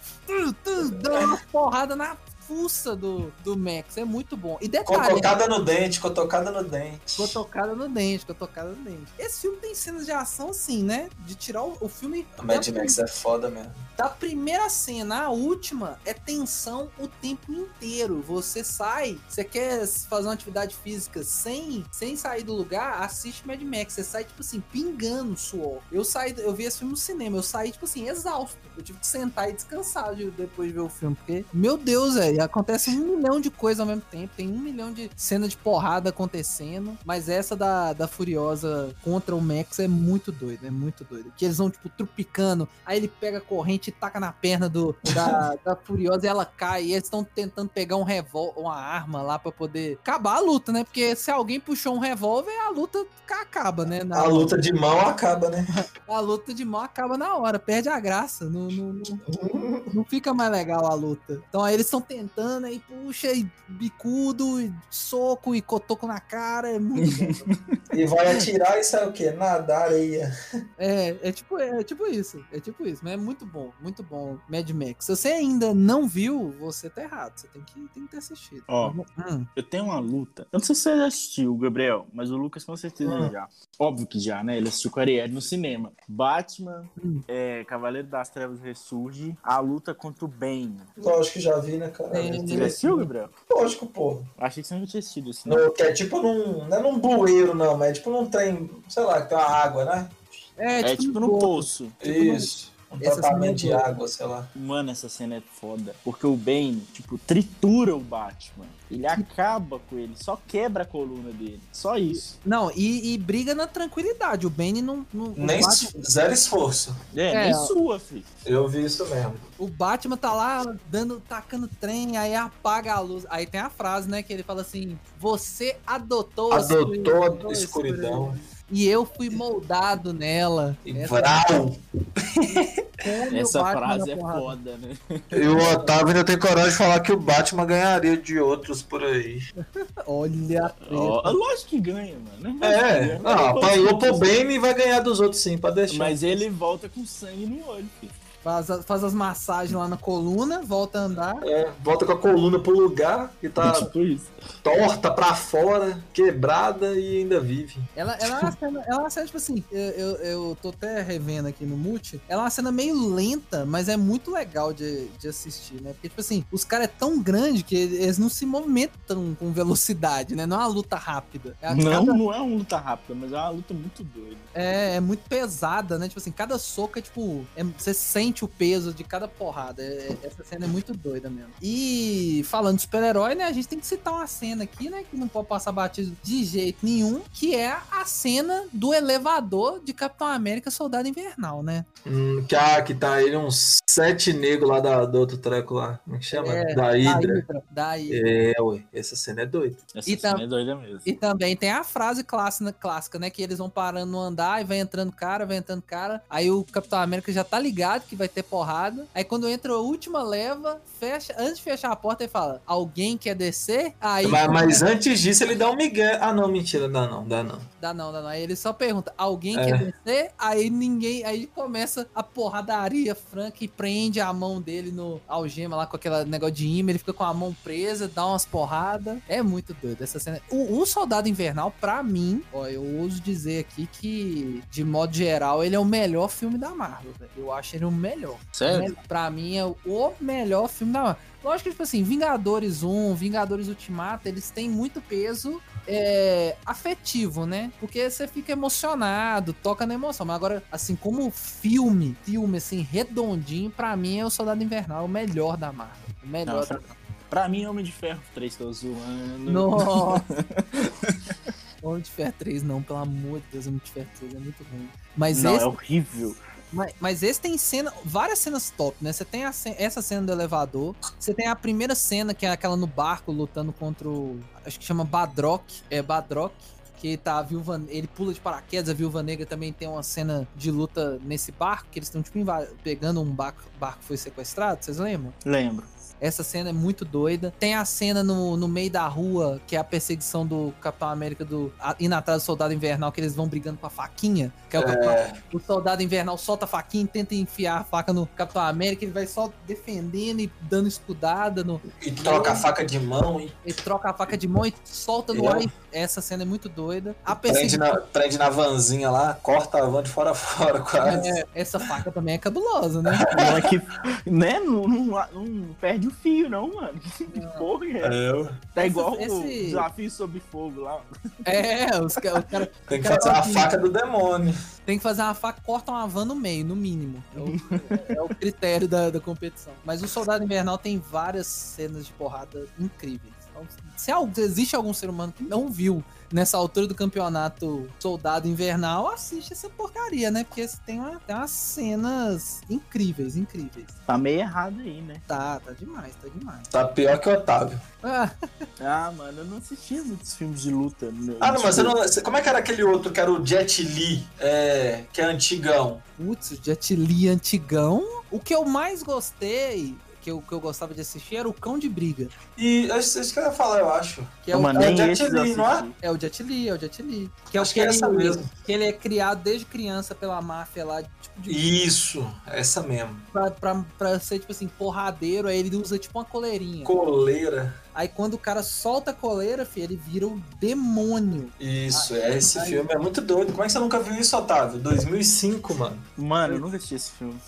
Speaker 3: dando uma porrada na fuça do, do Max. É muito bom. E detalhe,
Speaker 1: Cotocada no dente, cotocada no dente.
Speaker 3: Cotocada no dente, cotocada no dente. Esse filme tem cenas de ação, assim, né? De tirar o, o filme.
Speaker 1: O Mad Max é foda mesmo.
Speaker 3: Da primeira cena à última é tensão o tempo inteiro. Você sai, você quer fazer uma atividade física sem, sem sair do lugar, assiste Mad Max. Você sai, tipo assim, pingando suor. Eu saí, eu vi esse filme no cinema, eu saí, tipo assim, exausto. Eu tive que sentar e descansar de- depois de ver o filme. Porque, meu Deus, velho, velho. Acontece um milhão de coisas ao mesmo tempo. Tem um milhão de cena de porrada acontecendo. Mas essa da, da Furiosa contra o Max é muito doido. É muito doido. Que eles vão, tipo, trupicando. Aí ele pega a corrente e taca na perna do, da, *laughs* da Furiosa e ela cai. E eles estão tentando pegar um revólver, uma arma lá pra poder acabar a luta, né? Porque se alguém puxou um revólver, a luta acaba, né? Na
Speaker 1: A luta de mão acaba, né? *laughs*
Speaker 3: a luta de mão acaba na hora, perde a graça. Não, não, não, não fica mais legal a luta. Então aí eles estão tentando, aí puxa, e bicudo, e soco, e cotoco na cara. É muito bom. *laughs*
Speaker 1: E vai atirar e sai o quê? Nada, areia.
Speaker 3: É, é tipo, é tipo isso. É tipo isso. Mas é muito bom, muito bom. Mad Max. Se você ainda não viu, você tá errado. Você tem que, tem que ter assistido.
Speaker 2: Ó.
Speaker 3: Hum,
Speaker 2: Eu tenho uma luta. Eu não sei se você já assistiu, Gabriel, mas o Lucas com certeza
Speaker 1: Hum.
Speaker 2: já. Óbvio que já, né? Ele assistiu com a Ariel no cinema. Batman,
Speaker 3: Hum.
Speaker 2: é, Cavaleiro das Trevas ressurge, a luta contra o Bane.
Speaker 1: Lógico que já vi, né, cara?
Speaker 3: É,
Speaker 2: Você já assistiu, Gabriel?
Speaker 1: Lógico, pô.
Speaker 2: Achei que você não tinha assistido esse.
Speaker 1: No, que é tipo num. Não é num bueiro, não, mas é tipo num trem, sei lá, que tem uma água, né?
Speaker 3: É,
Speaker 2: É tipo no poço.
Speaker 1: Isso. Um
Speaker 3: Essa
Speaker 1: de
Speaker 3: cena é boa.
Speaker 1: água, sei lá.
Speaker 2: Mano, essa cena é foda. Porque o Bane, tipo, tritura o Batman. Ele acaba com ele, só quebra a coluna dele. Só isso.
Speaker 3: Não, e, e briga na tranquilidade. O Bane não. não o,
Speaker 1: Nem
Speaker 3: Batman,
Speaker 1: zero esforço.
Speaker 2: É,
Speaker 3: É,
Speaker 2: nem sua, filho.
Speaker 1: Eu vi isso mesmo.
Speaker 3: o Batman tá lá dando, tacando trem, aí apaga a luz. Aí tem a frase, né? Que ele fala assim: Você adotou, a
Speaker 1: Adotou a escuridão.
Speaker 3: E eu fui moldado nela.
Speaker 1: E
Speaker 3: Essa- *laughs*
Speaker 2: frase é
Speaker 3: porrada.
Speaker 2: foda, né?
Speaker 1: E o Otávio ainda tem coragem de falar que o Batman ganharia de outros por aí.
Speaker 3: Olha a treta.
Speaker 2: Ó, lógico que ganha, mano.
Speaker 1: É,
Speaker 2: ganha,
Speaker 1: não,
Speaker 2: mas-
Speaker 1: apanhou pro Bane e vai ganhar dos outros sim, pode deixar.
Speaker 2: Mas ele volta com sangue no olho, filho.
Speaker 3: Faz, a- faz as massagens lá na coluna, volta a andar.
Speaker 1: É, volta com a coluna pro lugar que tá *laughs*
Speaker 2: Tipo isso.
Speaker 1: Torta pra fora, quebrada e ainda vive.
Speaker 3: Ela, ela, é uma *laughs* cena, ela é uma cena, tipo assim, eu, eu, eu tô até revendo aqui no Mute. Ela é uma cena meio lenta, mas é muito legal de, de assistir, né? Porque, tipo assim, os caras é tão grande que eles não se movimentam com velocidade, né? Não é uma luta rápida. É,
Speaker 2: Não,
Speaker 3: cada-
Speaker 2: não é uma luta rápida, mas é uma luta muito doida.
Speaker 3: é, é muito pesada, né? Tipo assim, cada soco é tipo. é- você sente o peso de cada porrada. É- essa cena é muito doida mesmo. E falando de super-herói, né? A gente tem que citar uma cena aqui, né? Que não pode passar batido de jeito nenhum, que é a cena do elevador de Capitão América Soldado Invernal, né?
Speaker 1: Hum, que, ah, que tá ele uns sete negros lá da, do outro treco lá. Como é que chama?
Speaker 3: É,
Speaker 1: da
Speaker 3: Da
Speaker 1: Hydra.
Speaker 3: Da Hydra.
Speaker 1: É, ué, essa cena é doida.
Speaker 2: Essa
Speaker 3: E
Speaker 2: cena é doida mesmo.
Speaker 3: E também tem a frase clássica, clássica, né? Que eles vão parando no andar e vai entrando cara, vai entrando cara. Aí o Capitão América já tá ligado que vai ter porrada. Aí quando entra a última leva, fecha, antes de fechar a porta, ele fala: Alguém quer descer? Aí
Speaker 1: Mas, mas antes disso ele dá um migué. Ah, não, mentira, dá não, dá não.
Speaker 3: dá não, dá não. Aí ele só pergunta: Alguém
Speaker 1: É.
Speaker 3: quer descer? Aí ninguém. Aí começa a porradaria franca e prende a mão dele no algema lá com aquele negócio de imã. Ele fica com a mão presa, dá umas porradas. É muito doido essa cena. O, o Soldado Invernal, pra mim, ó, eu ouso dizer aqui que, de modo geral, ele é o melhor filme da Marvel. velho. Eu acho ele o melhor.
Speaker 2: Sério?
Speaker 3: Pra mim é o melhor filme da Marvel. Lógico que, tipo assim, Vingadores 1, Vingadores Ultimato, eles têm muito peso é, afetivo, né? Porque você fica emocionado, toca na emoção. Mas agora, assim, como filme, filme, assim, redondinho, pra mim é o Soldado Invernal, o melhor da Marvel. O melhor
Speaker 2: Não,
Speaker 3: da
Speaker 2: pra, pra mim, Homem de Ferro 3, tô zoando.
Speaker 3: Nossa! *laughs* Homem de Ferro 3, não, pelo amor de Deus, Homem de Ferro 3 é muito ruim. Mas
Speaker 2: Não,
Speaker 3: esse
Speaker 2: é horrível.
Speaker 3: Mas, mas esse tem cena, várias cenas top, né? Você tem a essa cena do elevador, você tem a primeira cena, que é aquela no barco lutando contra o. Acho que chama Badrock. É Badrock. Que tá a viúva. Ele pula de paraquedas, a viúva negra também tem uma cena de luta nesse barco, que eles estão, tipo, pegando um barco, barco foi sequestrado, vocês lembram?
Speaker 2: Lembro.
Speaker 3: Essa cena é muito doida. Tem a cena no, no meio da rua, que é a perseguição do Capitão América do, a, indo atrás do Soldado Invernal, que eles vão brigando com a faquinha. Que é o, Capitão- o Soldado Invernal solta a faquinha e tenta enfiar a faca no Capitão América. Ele vai só defendendo e dando escudada. No,
Speaker 1: E troca a faca de mão e
Speaker 3: ele troca a faca de mão e solta no
Speaker 1: É.
Speaker 3: ar. Essa cena é muito doida. A
Speaker 1: prende na, prende na vanzinha lá, corta a van de fora a fora quase.
Speaker 3: É, essa faca também é cabulosa, né?
Speaker 2: Não é que, né? Não, não, não perde o fio, não, mano. Que porra é?
Speaker 1: É, eu-
Speaker 2: Tá igual o
Speaker 3: esse-
Speaker 2: desafio sob fogo lá.
Speaker 3: É, os caras cara,
Speaker 1: tem que
Speaker 3: Cara,
Speaker 1: fazer a
Speaker 3: que-
Speaker 1: faca do demônio.
Speaker 3: tem que fazer uma faca, corta uma van no meio, no mínimo. É o, é o critério da, da competição. Mas o Soldado Invernal tem várias cenas de porrada incríveis. Então, se existe algum ser humano que não viu nessa altura do campeonato Soldado Invernal, assiste essa porcaria, né? Porque tem, uma- tem umas cenas incríveis, incríveis.
Speaker 2: Tá meio errado aí, né?
Speaker 3: Tá, tá demais, tá demais.
Speaker 1: Tá pior que o Otávio.
Speaker 3: Ah, *laughs*
Speaker 2: Ah, mano, eu não assistia muitos filmes de luta. Meu.
Speaker 1: Ah, não, mas você não. Como é que era aquele outro que era o Jet Li, é, que é antigão?
Speaker 3: Putz, o Jet Li antigão. O que eu mais gostei, que eu, que eu gostava de assistir, era o Cão de Briga.
Speaker 1: E é isso que eu ia falar, eu acho.
Speaker 3: Que é, o,
Speaker 1: é
Speaker 2: nem
Speaker 1: Jet
Speaker 2: eu
Speaker 1: Li, não é?
Speaker 3: é o Jet Li, é o Jet Li. Que é
Speaker 1: Acho
Speaker 3: o
Speaker 1: que é essa mesmo.
Speaker 3: que ele é criado desde criança pela máfia lá, tipo, de,
Speaker 1: Isso, essa mesmo.
Speaker 3: pra, pra, pra ser, tipo assim, porradeiro, aí ele usa tipo uma coleirinha.
Speaker 1: Coleira.
Speaker 3: Aí quando o cara solta a coleira, filho, ele vira o demônio.
Speaker 1: Isso, é, esse
Speaker 3: Aí.
Speaker 1: filme é muito doido. Como é que você nunca viu isso, Otávio? 2005, mano.
Speaker 2: Mano, eu nunca assisti esse filme.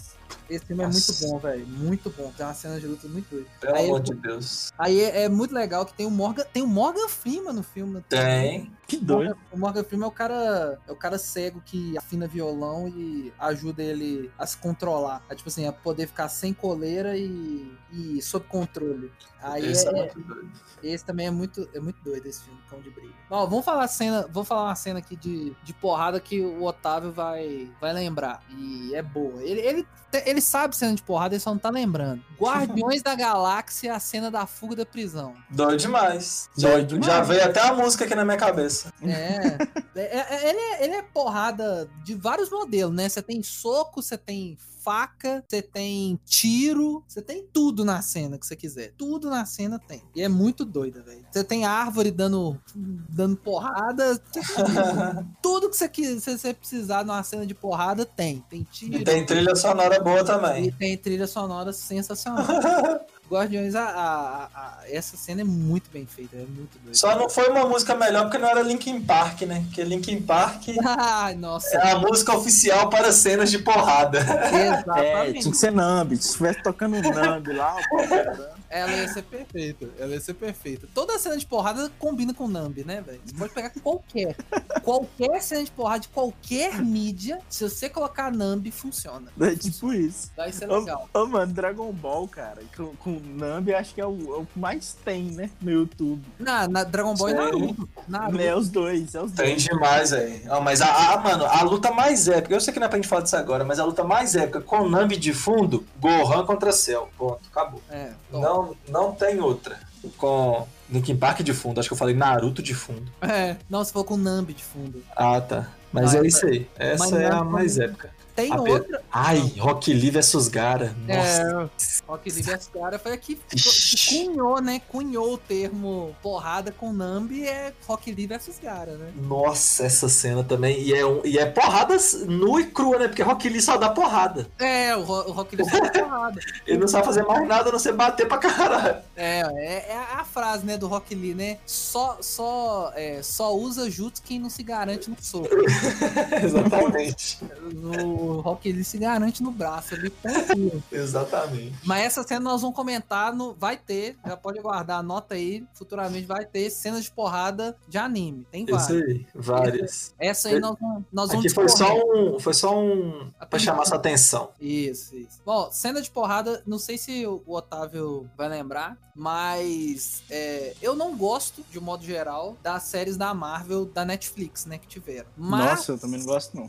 Speaker 3: Esse filme é
Speaker 1: Nossa.
Speaker 3: muito bom, velho. Muito bom. Tem uma cena de luta muito doida.
Speaker 1: Pelo
Speaker 3: Aí
Speaker 1: amor
Speaker 3: eu-
Speaker 1: de Deus.
Speaker 3: Aí é, é muito legal que tem o Morgan. Tem o Morgan Freeman no filme. né?
Speaker 1: Tem.
Speaker 2: Que doido.
Speaker 3: Morgan, o Morgan Freeman é o cara é o cara cego que afina violão e ajuda ele a se controlar. É, tipo assim, a poder ficar sem coleira e, e sob controle. Aí
Speaker 1: Esse é,
Speaker 3: é-
Speaker 1: muito doido.
Speaker 3: esse também é muito, é muito doido esse filme, Cão de Briga. Ó, vamos falar a cena, vamos falar uma cena aqui de, de porrada que o Otávio vai, vai lembrar. E é boa. Ele, ele, te- ele sabe cena de porrada, ele só não tá lembrando. *laughs* Guardiões da Galáxia, a cena da fuga da prisão.
Speaker 1: Doido demais. Já,
Speaker 2: demais.
Speaker 1: já veio até a música aqui na minha cabeça.
Speaker 3: É, é, é- ele, é, ele é porrada de vários modelos, né? Você tem soco, você tem faca, você tem tiro, você tem tudo na cena que você quiser. Tudo na cena tem. E é muito doida, velho. Você tem árvore dando, dando porrada. *laughs* tudo que você, quis- se você precisar numa cena de porrada, tem. Tem tiro.
Speaker 1: E tem trilha sonora boa
Speaker 3: E
Speaker 1: também.
Speaker 3: tem trilha sonora sensacional. *laughs* Guardiões, a, a- a- essa cena é muito bem feita, é muito doida.
Speaker 1: Só não foi uma música melhor porque não era Linkin Park, né? Porque Linkin Park *laughs*
Speaker 3: Ai, nossa.
Speaker 1: é a música oficial para cenas de porrada.
Speaker 2: É,
Speaker 3: Exatamente.
Speaker 2: tinha que ser Nambi. Se estivesse tocando Nambi lá, *laughs* pô, cara.
Speaker 3: Ela ia ser perfeita. Ela ia ser perfeita. Toda cena de porrada combina com Nambi, né, velho? Você pode pegar qualquer. qualquer cena de porrada de qualquer mídia, se você colocar Nambi, funciona.
Speaker 2: É tipo isso.
Speaker 3: Vai ser
Speaker 2: Ô,
Speaker 3: legal.
Speaker 2: ô, mano, Dragon Ball, cara, com, com Nambi acho que é o, é o que mais tem, né, no YouTube.
Speaker 3: Na, na Dragon Ball e
Speaker 1: Sim.
Speaker 3: Naruto. Naruto.
Speaker 2: É os dois, é os
Speaker 1: Tem
Speaker 2: dois.
Speaker 1: demais aí. Ah, mas a, a- mano, a luta mais épica, eu sei que não é pra gente falar disso agora, mas a luta mais épica com Nambi de fundo, Gohan contra Cell. Ponto, acabou.
Speaker 3: É, top.
Speaker 1: Não, não tem outra. Com Linkin Park de fundo, acho que eu falei Naruto de fundo.
Speaker 3: É, não, se for com Nambi de fundo.
Speaker 1: Ah, tá. Mas
Speaker 3: Ah,
Speaker 1: é
Speaker 3: é-
Speaker 1: isso aí. Essa é a mais épica.
Speaker 3: Tem
Speaker 1: A pe-
Speaker 3: outra.
Speaker 1: Ai, Rock Lee versus Gara. Nossa.
Speaker 3: É, Rock Lee vs cara foi aqui que cunhou, né? Cunhou o termo porrada com Nambi é Rock Lee vs Gara, né?
Speaker 1: Nossa, essa cena também. E é, um- e é porrada nua e crua, né? Porque Rock Lee só dá porrada.
Speaker 3: É, o, Ro- o Rock Lee só dá porrada. *laughs*
Speaker 1: Ele não sabe fazer mais nada a não ser bater pra caralho.
Speaker 3: É, é, é a frase, né, do Rock Lee, né? Só, só, é, só usa jutsu quem não se garante no soco. *laughs*
Speaker 1: Exatamente.
Speaker 3: O Rock Lee se garante no braço ali, tranquilo. *laughs*
Speaker 1: Exatamente.
Speaker 3: Mas essa cena nós vamos comentar, no, vai ter, já pode guardar, anota aí, futuramente vai ter cenas de porrada de anime. Tem
Speaker 1: Isso
Speaker 3: várias.
Speaker 1: aí, várias.
Speaker 3: Essa aí nós, vamos- nós vamos
Speaker 1: Aqui foi só um. Foi só um. Pra chamar sua atenção.
Speaker 3: Isso, isso. Bom, cena de porrada, não sei se o o Otávio vai lembrar, mas é, eu não gosto, de um modo geral, das séries da Marvel da Netflix, né, que tiveram. Mas,
Speaker 2: Nossa, eu também não gosto, não.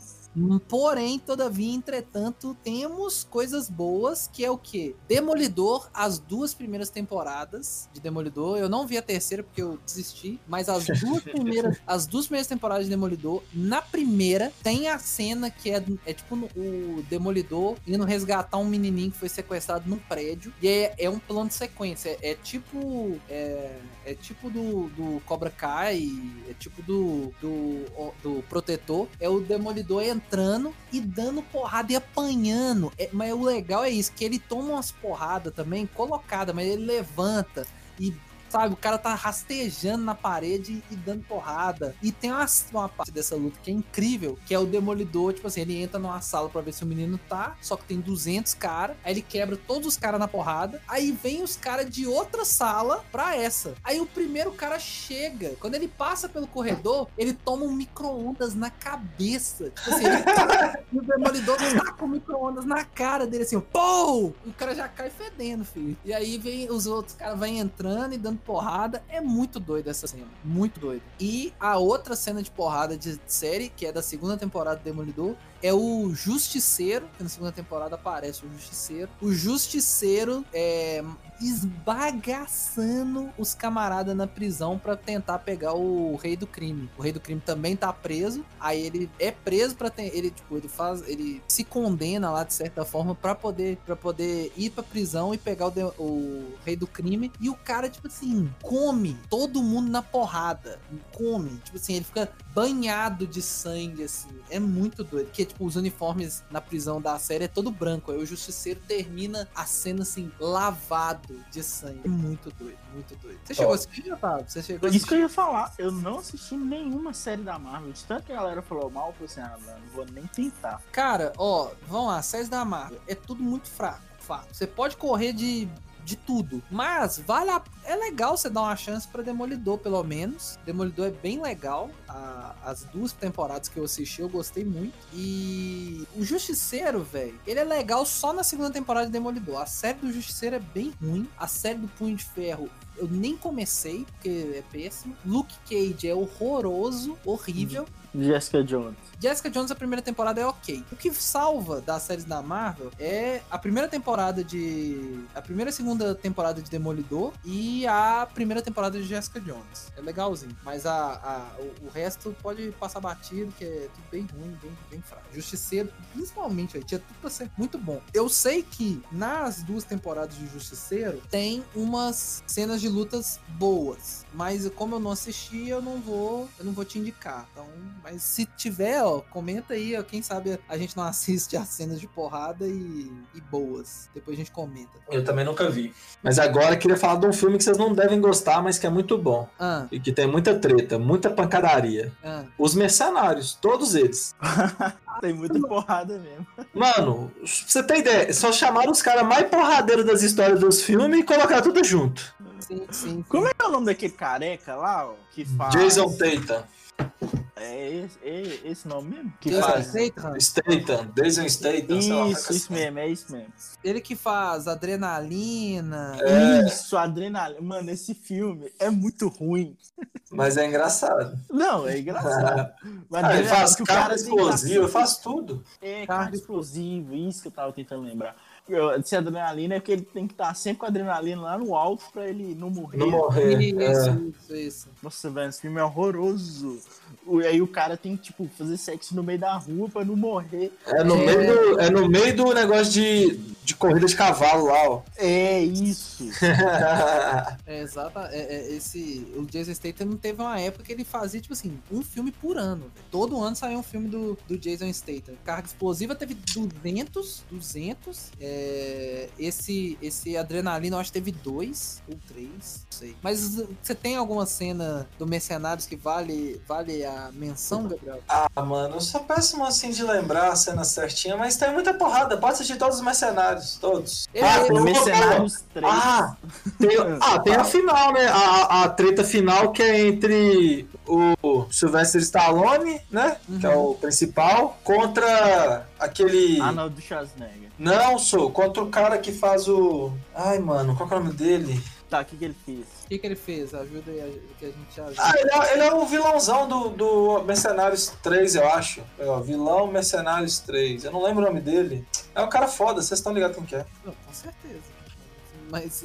Speaker 3: Porém, todavia, entretanto, temos coisas boas, que é o quê? Demolidor, as duas primeiras temporadas de Demolidor. Eu não vi a terceira porque eu desisti, mas as *laughs* duas primeiras, as duas primeiras temporadas de Demolidor, na primeira tem a cena que é, é tipo o Demolidor indo resgatar um menininho que foi sequestrado num prédio. E é, é um plano de sequência. É, é tipo. É, é tipo do, do Cobra Kai, é tipo do, do, do Protetor. É o Demolidor entrando e dando porrada e apanhando. É, mas o legal é isso, que ele toma umas porradas também colocada, mas ele levanta e sabe? O cara tá rastejando na parede e dando porrada. E tem uma, uma parte dessa luta que é incrível, que é o Demolidor, tipo assim, ele entra numa sala pra ver se o menino tá, só que tem 200 caras, aí ele quebra todos os caras na porrada, aí vem os caras de outra sala pra essa. Aí o primeiro cara chega, quando ele passa pelo corredor, ele toma um micro-ondas na cabeça. Tipo assim, ele tá, *laughs* o Demolidor tá com o micro-ondas na cara dele, assim, pô! O cara já cai fedendo, filho. E aí vem os outros caras vêm entrando e dando porrada. É muito doido essa cena. Muito doido. E a outra cena de porrada de série, que é da segunda temporada do Demolidor, é o Justiceiro, que na segunda temporada aparece o Justiceiro. O Justiceiro é esbagaçando os camaradas na prisão para tentar pegar o Rei do Crime. O Rei do Crime também tá preso, aí ele é preso para ele tipo, ele faz, ele se condena lá de certa forma para poder para poder ir para prisão e pegar o, de, o Rei do Crime e o cara tipo assim, come todo mundo na porrada. Come, tipo assim, ele fica banhado de sangue assim. É muito doido, que tipo os uniformes na prisão da série é todo branco, aí o justiceiro termina a cena assim lavado de sangue. É muito doido, muito doido. Você chegou a assistir, Otávio? Você chegou a
Speaker 2: Isso que eu ia falar, eu não assisti nenhuma série da Marvel. De tanto que a galera falou mal, eu falei assim, ah, mano, não vou nem tentar.
Speaker 3: Cara, ó, vamos lá, séries da Marvel. É tudo muito fraco, fato. Você pode correr de de tudo. Mas vale a... é legal você dar uma chance para Demolidor, pelo menos. Demolidor é bem legal. A... as duas temporadas que eu assisti, eu gostei muito. E o Justiceiro, velho, ele é legal só na segunda temporada de Demolidor. A série do Justiceiro é bem ruim. A série do Punho de Ferro eu nem comecei, porque é péssimo. Luke Cage é horroroso, horrível.
Speaker 2: Jessica Jones.
Speaker 3: Jessica Jones, a primeira temporada é ok. O que salva das séries da Marvel é a primeira temporada de. A primeira e segunda temporada de Demolidor e a primeira temporada de Jessica Jones. É legalzinho. Mas a, a o, o, resto pode passar batido, que é tudo bem ruim, bem, bem fraco. Justiceiro, principalmente, aí, tinha tudo pra ser muito bom. Eu sei que nas duas temporadas de Justiceiro tem umas cenas de lutas boas. Mas como eu não assisti, eu não vou. Eu não vou te indicar. Então, mas se tiver, ó, comenta aí, ó, quem sabe a gente não *laughs* assiste as cenas de porrada e, e boas. Depois a gente comenta.
Speaker 1: Eu também nunca vi. Mas agora eu queria falar de um filme que vocês não devem gostar, mas que é muito bom.
Speaker 3: Ah.
Speaker 1: E que tem muita treta, muita pancadaria.
Speaker 3: Ah.
Speaker 1: Os Mercenários, todos eles. *laughs*
Speaker 2: tem muita porrada mesmo.
Speaker 1: Mano, pra você ter ideia, só chamaram os caras mais porradeiros das histórias dos filmes e colocaram tudo junto.
Speaker 3: Sim, sim, sim.
Speaker 2: Como é, é o nome daquele careca lá, ó, que faz...
Speaker 1: Jason Tatum.
Speaker 2: É esse, é esse nome mesmo?
Speaker 1: Que Jason faz Statham? Statham, Jason Statham.
Speaker 2: Isso, isso mesmo, é isso mesmo.
Speaker 3: Ele que faz Adrenalina.
Speaker 2: É. Isso, Adrenalina. Mano, esse filme é muito ruim.
Speaker 1: Mas é engraçado.
Speaker 2: Não, é engraçado. *laughs*
Speaker 1: Mas ah, ele faz carro explosivo, faz tudo.
Speaker 2: É, carro explosivo, isso que eu tava tentando lembrar se adrenalina é porque ele tem que estar sempre com a adrenalina lá no alto pra ele não morrer.
Speaker 1: Não morrer.
Speaker 3: Isso, é. isso, isso.
Speaker 2: Nossa, velho, esse filme é horroroso. E aí o cara tem que, tipo, fazer sexo no meio da rua pra não morrer.
Speaker 1: É no, é... Meio, do, é no meio do negócio de, de corrida de cavalo lá, ó.
Speaker 2: É isso. *laughs*
Speaker 3: é, exato. É, é, esse, o Jason Statham teve uma época que ele fazia, tipo assim, um filme por ano. Véio. Todo ano saiu um filme do, do Jason Statham. Carga Explosiva teve 200, 200. É, esse, esse Adrenalina eu acho que teve dois ou três, não sei. Mas você tem alguma cena do Mercenários que vale, vale a menção, Gabriel?
Speaker 1: Ah, mano, eu sou péssimo assim de lembrar a cena certinha, mas tem muita porrada. Pode assistir todos os Mercenários, todos.
Speaker 2: ah, tem Mercenários 3.
Speaker 1: Ah, tem, ah, tem a final, né? A, a treta final que é entre o Sylvester Stallone, né? Uhum. Que é o principal, contra aquele.
Speaker 2: Arnold Schwarzenegger.
Speaker 1: Não, sou contra o cara que faz o. Ai, mano, qual é o nome dele?
Speaker 2: Tá, o que, que ele fez?
Speaker 3: O que, que ele fez? Ajuda aí que a gente ajuda.
Speaker 1: Ah, ele é, ele é o vilãozão do, do Mercenários 3, eu acho. É, ó, vilão Mercenários 3. Eu não lembro o nome dele. É um cara foda, vocês estão ligados quem que é.
Speaker 3: Não, com certeza. Mas.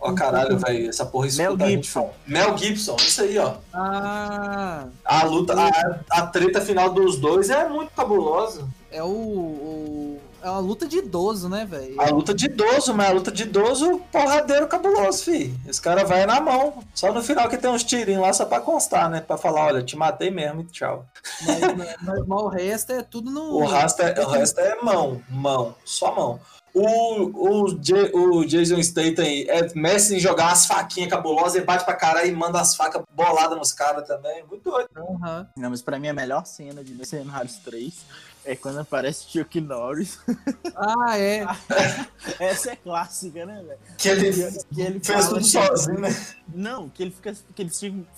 Speaker 1: Ó, oh, caralho, velho, essa porra
Speaker 2: Mel Gibson.
Speaker 1: Mel Gibson, isso aí, ó.
Speaker 3: Ah.
Speaker 1: A luta, a, a treta final dos dois é muito cabulosa.
Speaker 3: É o, o é uma luta de idoso, né, velho?
Speaker 1: A luta de idoso, mas a luta de idoso, porradeiro cabuloso, fi. Esse cara vai na mão. Só no final que tem uns tirinhos lá só pra constar, né? Pra falar, olha, te matei mesmo e tchau.
Speaker 3: Mas, mas, mas, o resto é tudo no.
Speaker 1: O resto é, o resto é mão, mão, só mão. O, o, J- o Jason Statham aí é mestre em jogar umas faquinhas cabulosas, ele bate pra caralho e manda as facas boladas nos caras também. Muito doido.
Speaker 3: Aham.
Speaker 2: Não, mas pra mim a melhor cena de Mercenários 3 é quando aparece Chuck Norris. *laughs*
Speaker 3: Ah, é. *laughs*
Speaker 2: Essa é clássica, né, velho?
Speaker 1: Que ele
Speaker 2: Que ele
Speaker 1: fez
Speaker 2: fala
Speaker 1: tudo
Speaker 2: que-
Speaker 1: sozinho, né?
Speaker 2: Não, que ele fica. Que ele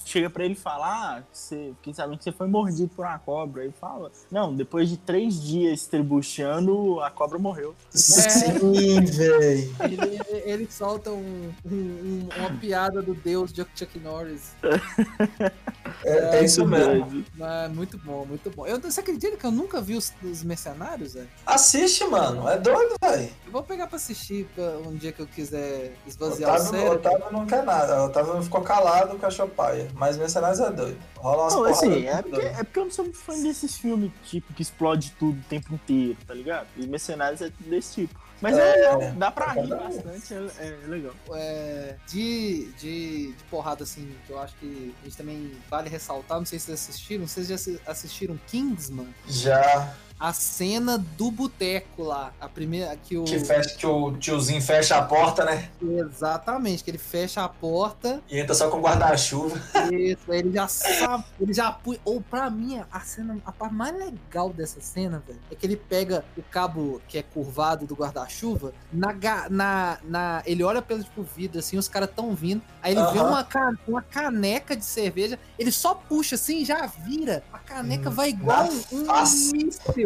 Speaker 2: chega, pra ele falar, ah, você, fiquei sabendo que você foi mordido por uma cobra. Aí fala, não, depois de três dias tribuchando, a cobra morreu.
Speaker 1: Sim, velho.
Speaker 3: Ele, ele solta um- um- um- uma piada do deus de Chuck Norris.
Speaker 1: É, é isso mesmo.
Speaker 3: Mas muito bom, muito bom. Eu, você acredita que eu nunca vi os, os Mercenários, velho?
Speaker 1: Assiste, mano. É doido, velho.
Speaker 3: Eu vou pegar pra assistir pra um dia que eu quiser esvaziar o
Speaker 1: Otávio,
Speaker 3: cérebro.
Speaker 1: Otávio não quer nada. Otávio ficou calado com a chopaia. Mas Mercenários é doido. Rola umas
Speaker 2: Não, assim, é porque, é porque eu não sou muito fã desses filmes, tipo, que explode tudo o tempo inteiro, tá ligado? E Mercenários é desse tipo. Mas é,
Speaker 1: É,
Speaker 2: legal, dá pra
Speaker 1: é
Speaker 2: rir bastante, é, é legal.
Speaker 3: É, de, de, de porrada, assim, que eu acho que a gente também vale ressaltar, não sei se vocês assistiram, vocês já assi- assistiram Kingsman?
Speaker 1: Já
Speaker 3: A cena do boteco lá, a primeira, que o...
Speaker 1: que, fecha, que o tiozinho fecha a porta, né?
Speaker 3: Exatamente, que ele fecha a porta
Speaker 1: E entra só com guarda-chuva.
Speaker 3: Isso, aí ele já sabe, ele já pu- Ou pra mim, a cena, a parte mais legal dessa cena, velho, é que ele pega o cabo que é curvado do guarda-chuva, na, na, na. Ele olha pelo tipo, vidro, assim, os caras tão vindo. Aí ele vê uma, uma caneca de cerveja, ele só puxa assim já vira. A caneca
Speaker 1: Hum,
Speaker 3: vai igual um, míssil.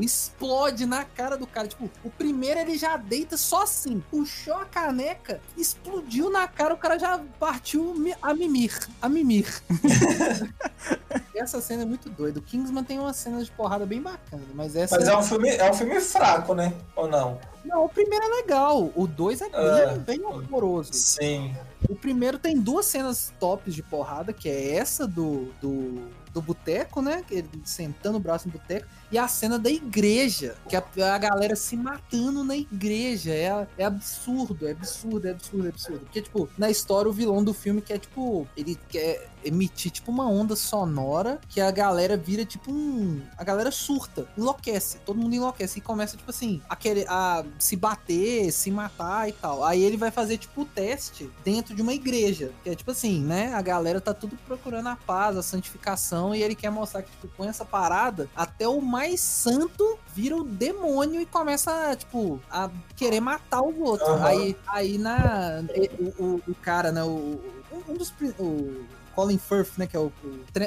Speaker 3: Explode na cara do cara. Tipo, o primeiro ele já deita só assim, puxou a caneca, explodiu na cara, o cara já partiu a mimir. A mimir. *laughs* essa cena é muito doida. O Kingsman tem uma cena de porrada bem bacana, mas essa.
Speaker 1: Mas é um filme, é um filme fraco, né? Ou não?
Speaker 3: Não, o primeiro é legal. O dois é bem,
Speaker 1: É.
Speaker 3: bem horroroso.
Speaker 1: Sim.
Speaker 3: O primeiro tem duas cenas tops de porrada, que é essa do, do, do boteco, né? Ele sentando o braço no boteco. E a cena da igreja, que a, a galera se matando na igreja. É, é absurdo, é absurdo, é absurdo, é absurdo. Porque, tipo, na história, o vilão do filme quer, tipo, ele quer emitir, tipo, uma onda sonora que a galera vira, tipo, um... A galera surta, enlouquece. Todo mundo enlouquece e começa, tipo assim, a, querer, a se bater, se matar e tal. Aí ele vai fazer, tipo, o teste dentro de uma igreja. Que é, tipo assim, né? A galera tá tudo procurando a paz, a santificação, e ele quer mostrar que, tipo, com essa parada, até o mais santo vira o demônio e começa, tipo, a querer matar os outros.
Speaker 1: Aham.
Speaker 3: Aí, aí na. O, o, o cara, né? O, o- um dos. O, Colin Firth, né, que é o,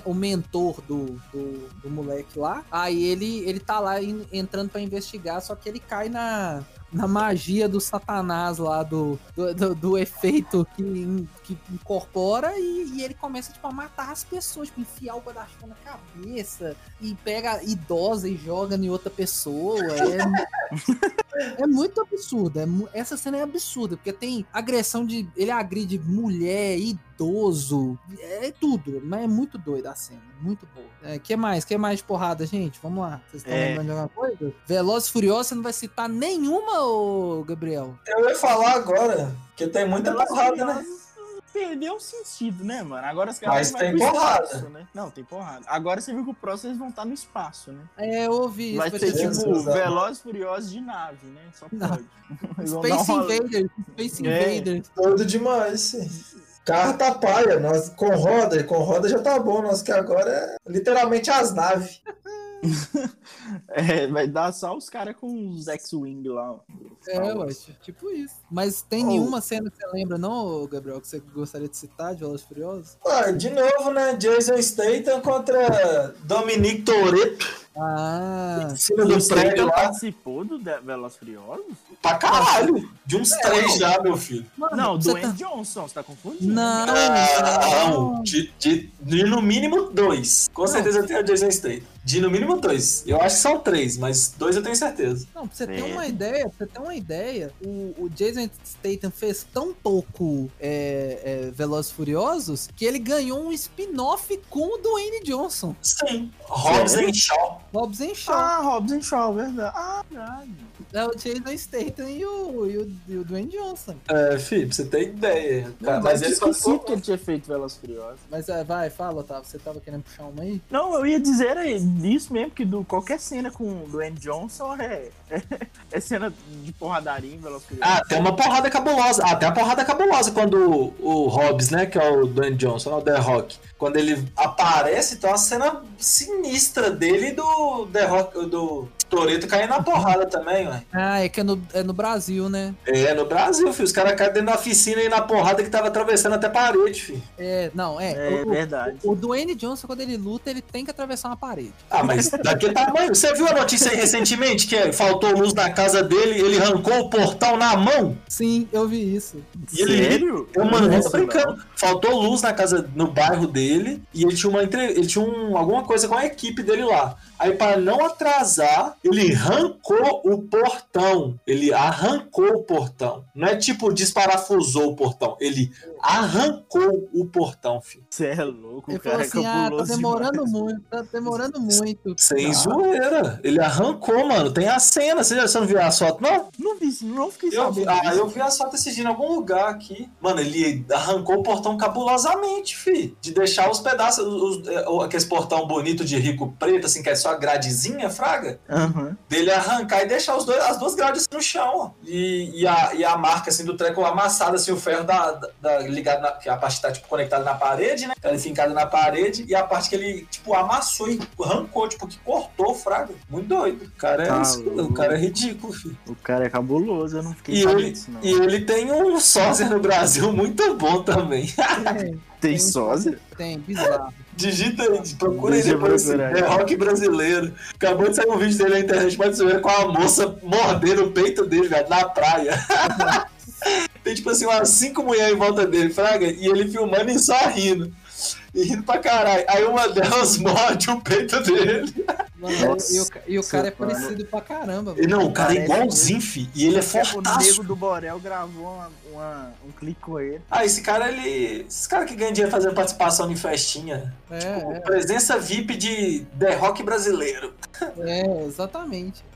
Speaker 3: o, o mentor do, do, do moleque lá. Aí ele, ele tá lá en- entrando pra investigar, só que ele cai na, na magia do satanás lá, do, do, do- do efeito que, in- que incorpora e, e ele começa, tipo, a matar as pessoas, tipo, enfiar o guarda-chuva na cabeça e pega idosa e joga em outra pessoa. É, é muito absurdo. É, essa cena é absurda, porque tem agressão de. Ele agride mulher, idoso, é tudo, mas é muito doido a cena, muito boa. É, que mais? que mais de porrada, gente? Vamos lá. Vocês estão
Speaker 2: É.
Speaker 3: lembrando de alguma coisa? Velozes e Furiosos, você não vai citar nenhuma, ô Gabriel?
Speaker 1: Eu ia falar agora, que tem muita
Speaker 2: Velozes e
Speaker 1: porrada, né?
Speaker 2: Perdeu o sentido, né, mano? Agora os
Speaker 1: Mas
Speaker 2: caras vão
Speaker 1: tem porrada.
Speaker 2: espaço, né? Não, tem porrada. Agora você viu que o próximo eles vão estar no espaço, né?
Speaker 3: É, eu ouvi isso.
Speaker 2: Vai ser tipo. Velozes e Furiosos de nave, né? Só
Speaker 3: Não.
Speaker 2: pode. *laughs*
Speaker 3: Space. Invaders, Space
Speaker 2: É.
Speaker 3: Invaders.
Speaker 1: Doido demais, sim. Carro tá paia, nós, com roda, com roda já tá bom, nós que agora é literalmente as naves. *laughs*
Speaker 2: É, vai dar só os caras com os X-Wing lá. ó.
Speaker 3: É,
Speaker 2: Star
Speaker 3: ué,
Speaker 2: Wars.
Speaker 3: tipo isso. Mas tem
Speaker 2: Oh.
Speaker 3: nenhuma cena que você lembra, não, Gabriel, que você gostaria de citar de Velozes e Furiosos?
Speaker 1: Ah, de novo, né? Jason Statham contra Dominique Toretto.
Speaker 3: Ah,
Speaker 1: Em cima do prédio lá.
Speaker 2: participou do De- e Furiosos?
Speaker 1: Pra caralho. De uns três já, meu filho.
Speaker 3: mano,
Speaker 2: Não, Dwayne
Speaker 3: tá-
Speaker 2: Johnson, você tá confundindo?
Speaker 3: Não,
Speaker 1: Não,
Speaker 3: não.
Speaker 1: de, de, de no mínimo dois. Com certeza tem o Jason Statham. De no mínimo dois. Eu acho que são três, mas dois eu tenho certeza.
Speaker 3: Não, pra você ter
Speaker 2: É.
Speaker 3: uma ideia, pra você ter uma ideia, o, o Jason Statham fez tão pouco é, é, Velozes Furiosos que ele ganhou um spin-off com o Dwayne Johnson,
Speaker 1: Sim. Hobbs and Shaw.
Speaker 3: Hobbs and Shaw.
Speaker 2: Ah, Robson Shaw, verdade. Ah, verdade.
Speaker 3: É o Jason Statham e o, e o, e o Dwayne Johnson.
Speaker 1: É, filho, pra você ter ideia.
Speaker 2: Não,
Speaker 1: mas
Speaker 2: eu
Speaker 1: ele
Speaker 2: esqueci que ele tinha feito Velozes Furiosos.
Speaker 3: Mas é, vai, fala, Otávio, você tava querendo puxar uma aí?
Speaker 2: Não, eu ia dizer aí, disso mesmo, que do, qualquer cena com o Dwayne Johnson é, é, é cena de porradaria em Velociraptor.
Speaker 1: Ah, tem uma porrada cabulosa. Ah, tem uma porrada cabulosa quando o, o Hobbs, né, que é o Dwayne Johnson, o The Rock, quando ele aparece, tem uma cena sinistra dele e do The Rock, do Toreto caindo na porrada também, ué.
Speaker 3: Ah, é que é no, é no Brasil, né?
Speaker 1: É, no Brasil, filho. Os caras caem dentro da oficina e na porrada que tava atravessando até parede, filho.
Speaker 3: É, não, é.
Speaker 2: É
Speaker 3: o,
Speaker 2: verdade.
Speaker 3: O, o Dwayne Johnson, quando ele luta, ele tem que atravessar uma parede.
Speaker 1: Ah, mas daquele tamanho. Você viu a notícia aí recentemente que faltou luz na casa dele, ele arrancou o portal na mão?
Speaker 3: Sim, eu vi isso.
Speaker 1: E ele,
Speaker 2: Sério?
Speaker 1: Eu, mano, não tô
Speaker 2: Nossa,
Speaker 1: brincando. Faltou luz na casa, no bairro dele, e ele tinha uma entre... ele tinha um, alguma coisa com a equipe dele lá. Aí, para não atrasar, ele arrancou o portão. Ele arrancou o portão. Não é tipo desparafusou o portão. Ele arrancou o portão, filho.
Speaker 2: Você é louco,
Speaker 3: Ele
Speaker 2: o cara
Speaker 3: falou assim:
Speaker 2: é
Speaker 3: ah, tá
Speaker 2: cabuloso
Speaker 3: demorando
Speaker 2: demais.
Speaker 3: muito, tá demorando muito.
Speaker 1: Sem
Speaker 3: Ah,
Speaker 1: zoeira. Ele arrancou, mano. Tem a cena. Você, já, você não viu a foto, não?
Speaker 2: Não vi, não fiquei
Speaker 1: Eu,
Speaker 2: sabendo
Speaker 1: ah, eu vi a foto esse dia em algum lugar aqui. Mano, ele arrancou o portão cabulosamente, fi. De deixar os pedaços, os, é, o- aqueles portão bonito de rico preto, assim, que é só a gradezinha, fraga.
Speaker 2: Aham.
Speaker 1: Dele arrancar e deixar os dois, as duas grades no chão, ó. E, e, a, e a marca, assim, do treco amassada, assim, o ferro da, da, da- ligado na, que a parte tá, tipo, conectada na parede, né? Tá ali fincada na parede. E a parte que ele, tipo, amassou e arrancou, tipo, que cortou, fraga. Muito doido. O cara é,
Speaker 2: Tá
Speaker 1: isso, o cara é ridículo, filho.
Speaker 2: O cara é cabuloso, eu não fiquei
Speaker 1: E ele,
Speaker 2: disso, não.
Speaker 1: e ele tem um sósia no Brasil *laughs* muito bom também.
Speaker 3: Tem,
Speaker 2: Tem sósia?
Speaker 3: tem, bizarro.
Speaker 1: Digita aí, procura aí
Speaker 2: Deixa eu
Speaker 1: depois. É rock brasileiro. Acabou de sair um vídeo dele na internet, pode ver com a moça mordendo o peito dele, velho, na praia. *laughs* Tem tipo assim, umas cinco mulheres em volta dele, Fraga, e ele filmando e só rindo. E rindo pra caralho. Aí uma delas *laughs* morde o peito dele.
Speaker 3: Mano, e, o, e o cara é
Speaker 2: mano.
Speaker 3: parecido pra caramba. Mano.
Speaker 1: não, o cara é igualzinho, fi. E ele é
Speaker 2: O
Speaker 1: fortaço.
Speaker 2: Nego do Borel gravou uma, uma- um clipe com ele.
Speaker 1: Ah, esse cara, ele. Esse cara que ganha dinheiro fazendo participação em festinha.
Speaker 3: É,
Speaker 1: Presença VIP de The Rock brasileiro.
Speaker 3: é, é,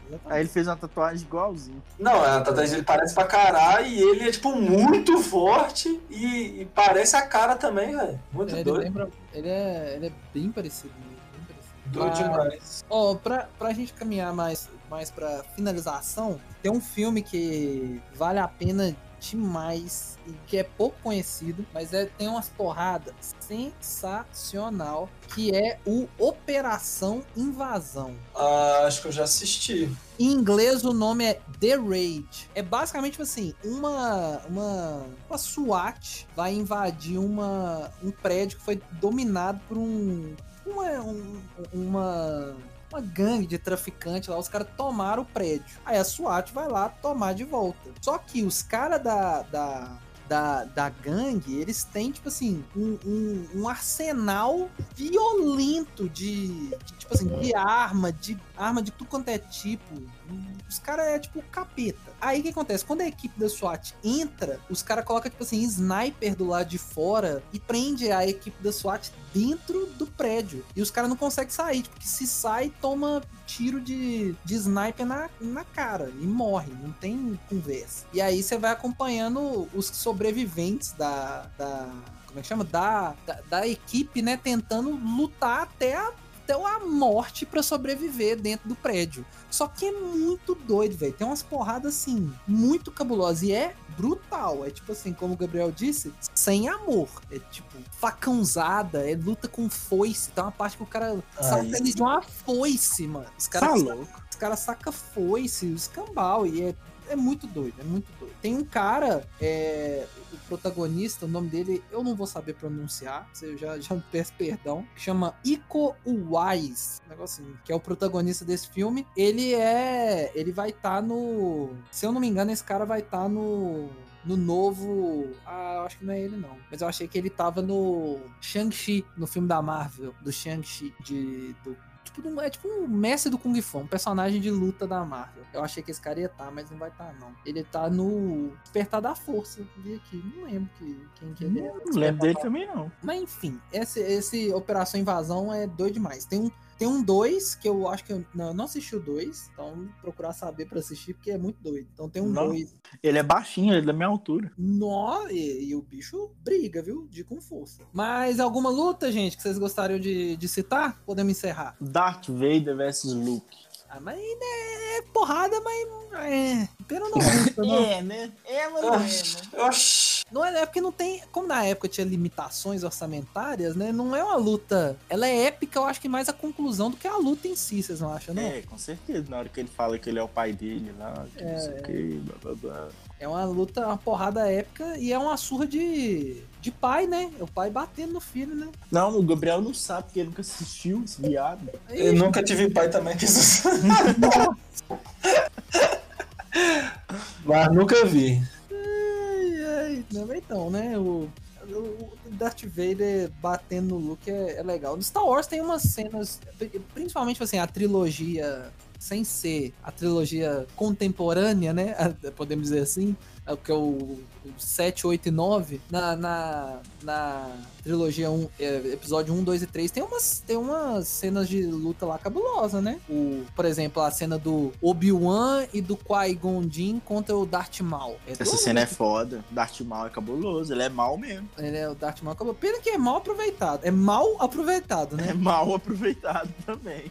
Speaker 3: exatamente.
Speaker 2: Aí ele fez uma tatuagem igualzinho.
Speaker 1: Não, a tatuagem dele parece pra caralho e ele é, tipo, muito forte e, e parece a cara também, velho. Muito
Speaker 3: Ele,
Speaker 1: doido.
Speaker 3: lembra, ele, é, ele é bem parecido. mesmo, Bem parecido.
Speaker 1: Doido
Speaker 3: Mas-
Speaker 1: demais.
Speaker 3: Ó, pra, pra gente caminhar mais, mais pra finalização, tem um filme que vale a pena demais e que é pouco conhecido, mas é, tem umas porradas sensacional, que é o Operação Invasão.
Speaker 1: Ah, acho que eu já assisti.
Speaker 3: Em inglês o nome é The Raid. É basicamente assim, uma uma uma SWAT vai invadir uma um prédio que foi dominado por um uma um- uma uma gangue de traficante lá, os caras tomaram o prédio. Aí a SWAT vai lá tomar de volta. Só que os caras da, da, da, da gangue, eles têm, tipo assim, um, um, um arsenal violento de, de, tipo assim, de arma, de arma de tudo quanto é tipo. Os caras é tipo capeta. Aí o que acontece? Quando a equipe da SWAT entra, os caras colocam, tipo assim, sniper do lado de fora e prende a equipe da SWAT dentro do prédio. E os caras não conseguem sair, tipo, que se sai, toma tiro de, de sniper na, na cara e morre. Não tem conversa. E aí você vai acompanhando os sobreviventes da. da como é que chama? Da, da, da equipe, né? Tentando lutar até a até a morte pra sobreviver dentro do prédio. Só que é muito doido, velho. Tem umas porradas assim, muito cabulosas. E é brutal. É tipo assim, como o Gabriel disse, sem amor. É tipo, facãozada, é luta com foice. Tem uma parte que o cara saca de uma foice, mano. Os
Speaker 2: Tá
Speaker 3: caras
Speaker 2: louco.
Speaker 3: os caras sacam foice, os escambau, e é, é muito doido, é muito doido. Tem um cara, é, o protagonista, o nome dele eu não vou saber pronunciar, eu já, já peço perdão, que chama Iko Uwais, um negocinho, que é o protagonista desse filme. Ele é. Ele vai estar no. Se eu não me engano, esse cara vai estar no. No novo. Ah, eu acho que não é ele, não. Mas eu achei que ele tava no Shang-Chi, no filme da Marvel, do Shang-Chi, de, do tipo, do- é tipo um mestre do Kung Fu, um personagem de luta da Marvel. Eu achei que esse cara ia estar, mas não vai estar, não. Ele tá no Despertar da Força, vi aqui. Não lembro que, quem que ele é.
Speaker 2: Não lembro dele também, não.
Speaker 3: Mas enfim, esse, esse Operação Invasão é doido demais. Tem um, Tem um 2, que eu acho que eu não, eu não assisti o 2, então procurar saber pra assistir, porque é muito doido. Então tem um
Speaker 2: Não.
Speaker 3: 2.
Speaker 2: Ele é baixinho, ele é da minha altura.
Speaker 3: Nó, e, e o bicho briga, viu? De com força. Mas alguma luta, gente, que vocês gostariam de, de citar? Podemos encerrar.
Speaker 2: Darth Vader versus Luke.
Speaker 3: Ah, mas né, é porrada, mas. É. Pena não luta, *laughs* não.
Speaker 2: É, né? É, mas não é, né?
Speaker 1: Oxi.
Speaker 3: Não é, é porque não tem. Como na época tinha limitações orçamentárias, né? Não é uma luta. Ela é épica, eu acho que mais a conclusão do que a luta em si, vocês não acham, não?
Speaker 2: É, com certeza. Na hora que ele fala que ele é o pai dele lá, que não sei o que, blá blá blá.
Speaker 3: É uma luta, uma porrada épica e é uma surra de, de pai, né? É o pai batendo no filho, né?
Speaker 2: Não, o Gabriel não sabe porque ele nunca assistiu esse viado.
Speaker 1: Eu nunca tive pai também que. *laughs* Mas nunca vi.
Speaker 3: Ai, não, então, né? O, o Darth Vader batendo no Luke é, é legal. No Star Wars tem umas cenas, principalmente assim, a trilogia, sem ser a trilogia contemporânea, né? *laughs* Podemos dizer assim. é o Que é o, o 7, 8 e 9. Na, na, na trilogia 1, é, episódio 1, 2 e 3, tem umas, tem umas cenas de luta lá cabulosa, né? O, por exemplo, a cena do Obi-Wan e do Qui-Gon Jinn contra o Darth Maul. É
Speaker 2: Essa cena é foda. Darth Maul é cabuloso, ele é mal mesmo.
Speaker 3: Ele é o Darth Maul. acabou. Pena que é mal aproveitado. É mal aproveitado,
Speaker 2: É
Speaker 3: né?
Speaker 2: mal aproveitado *laughs* também.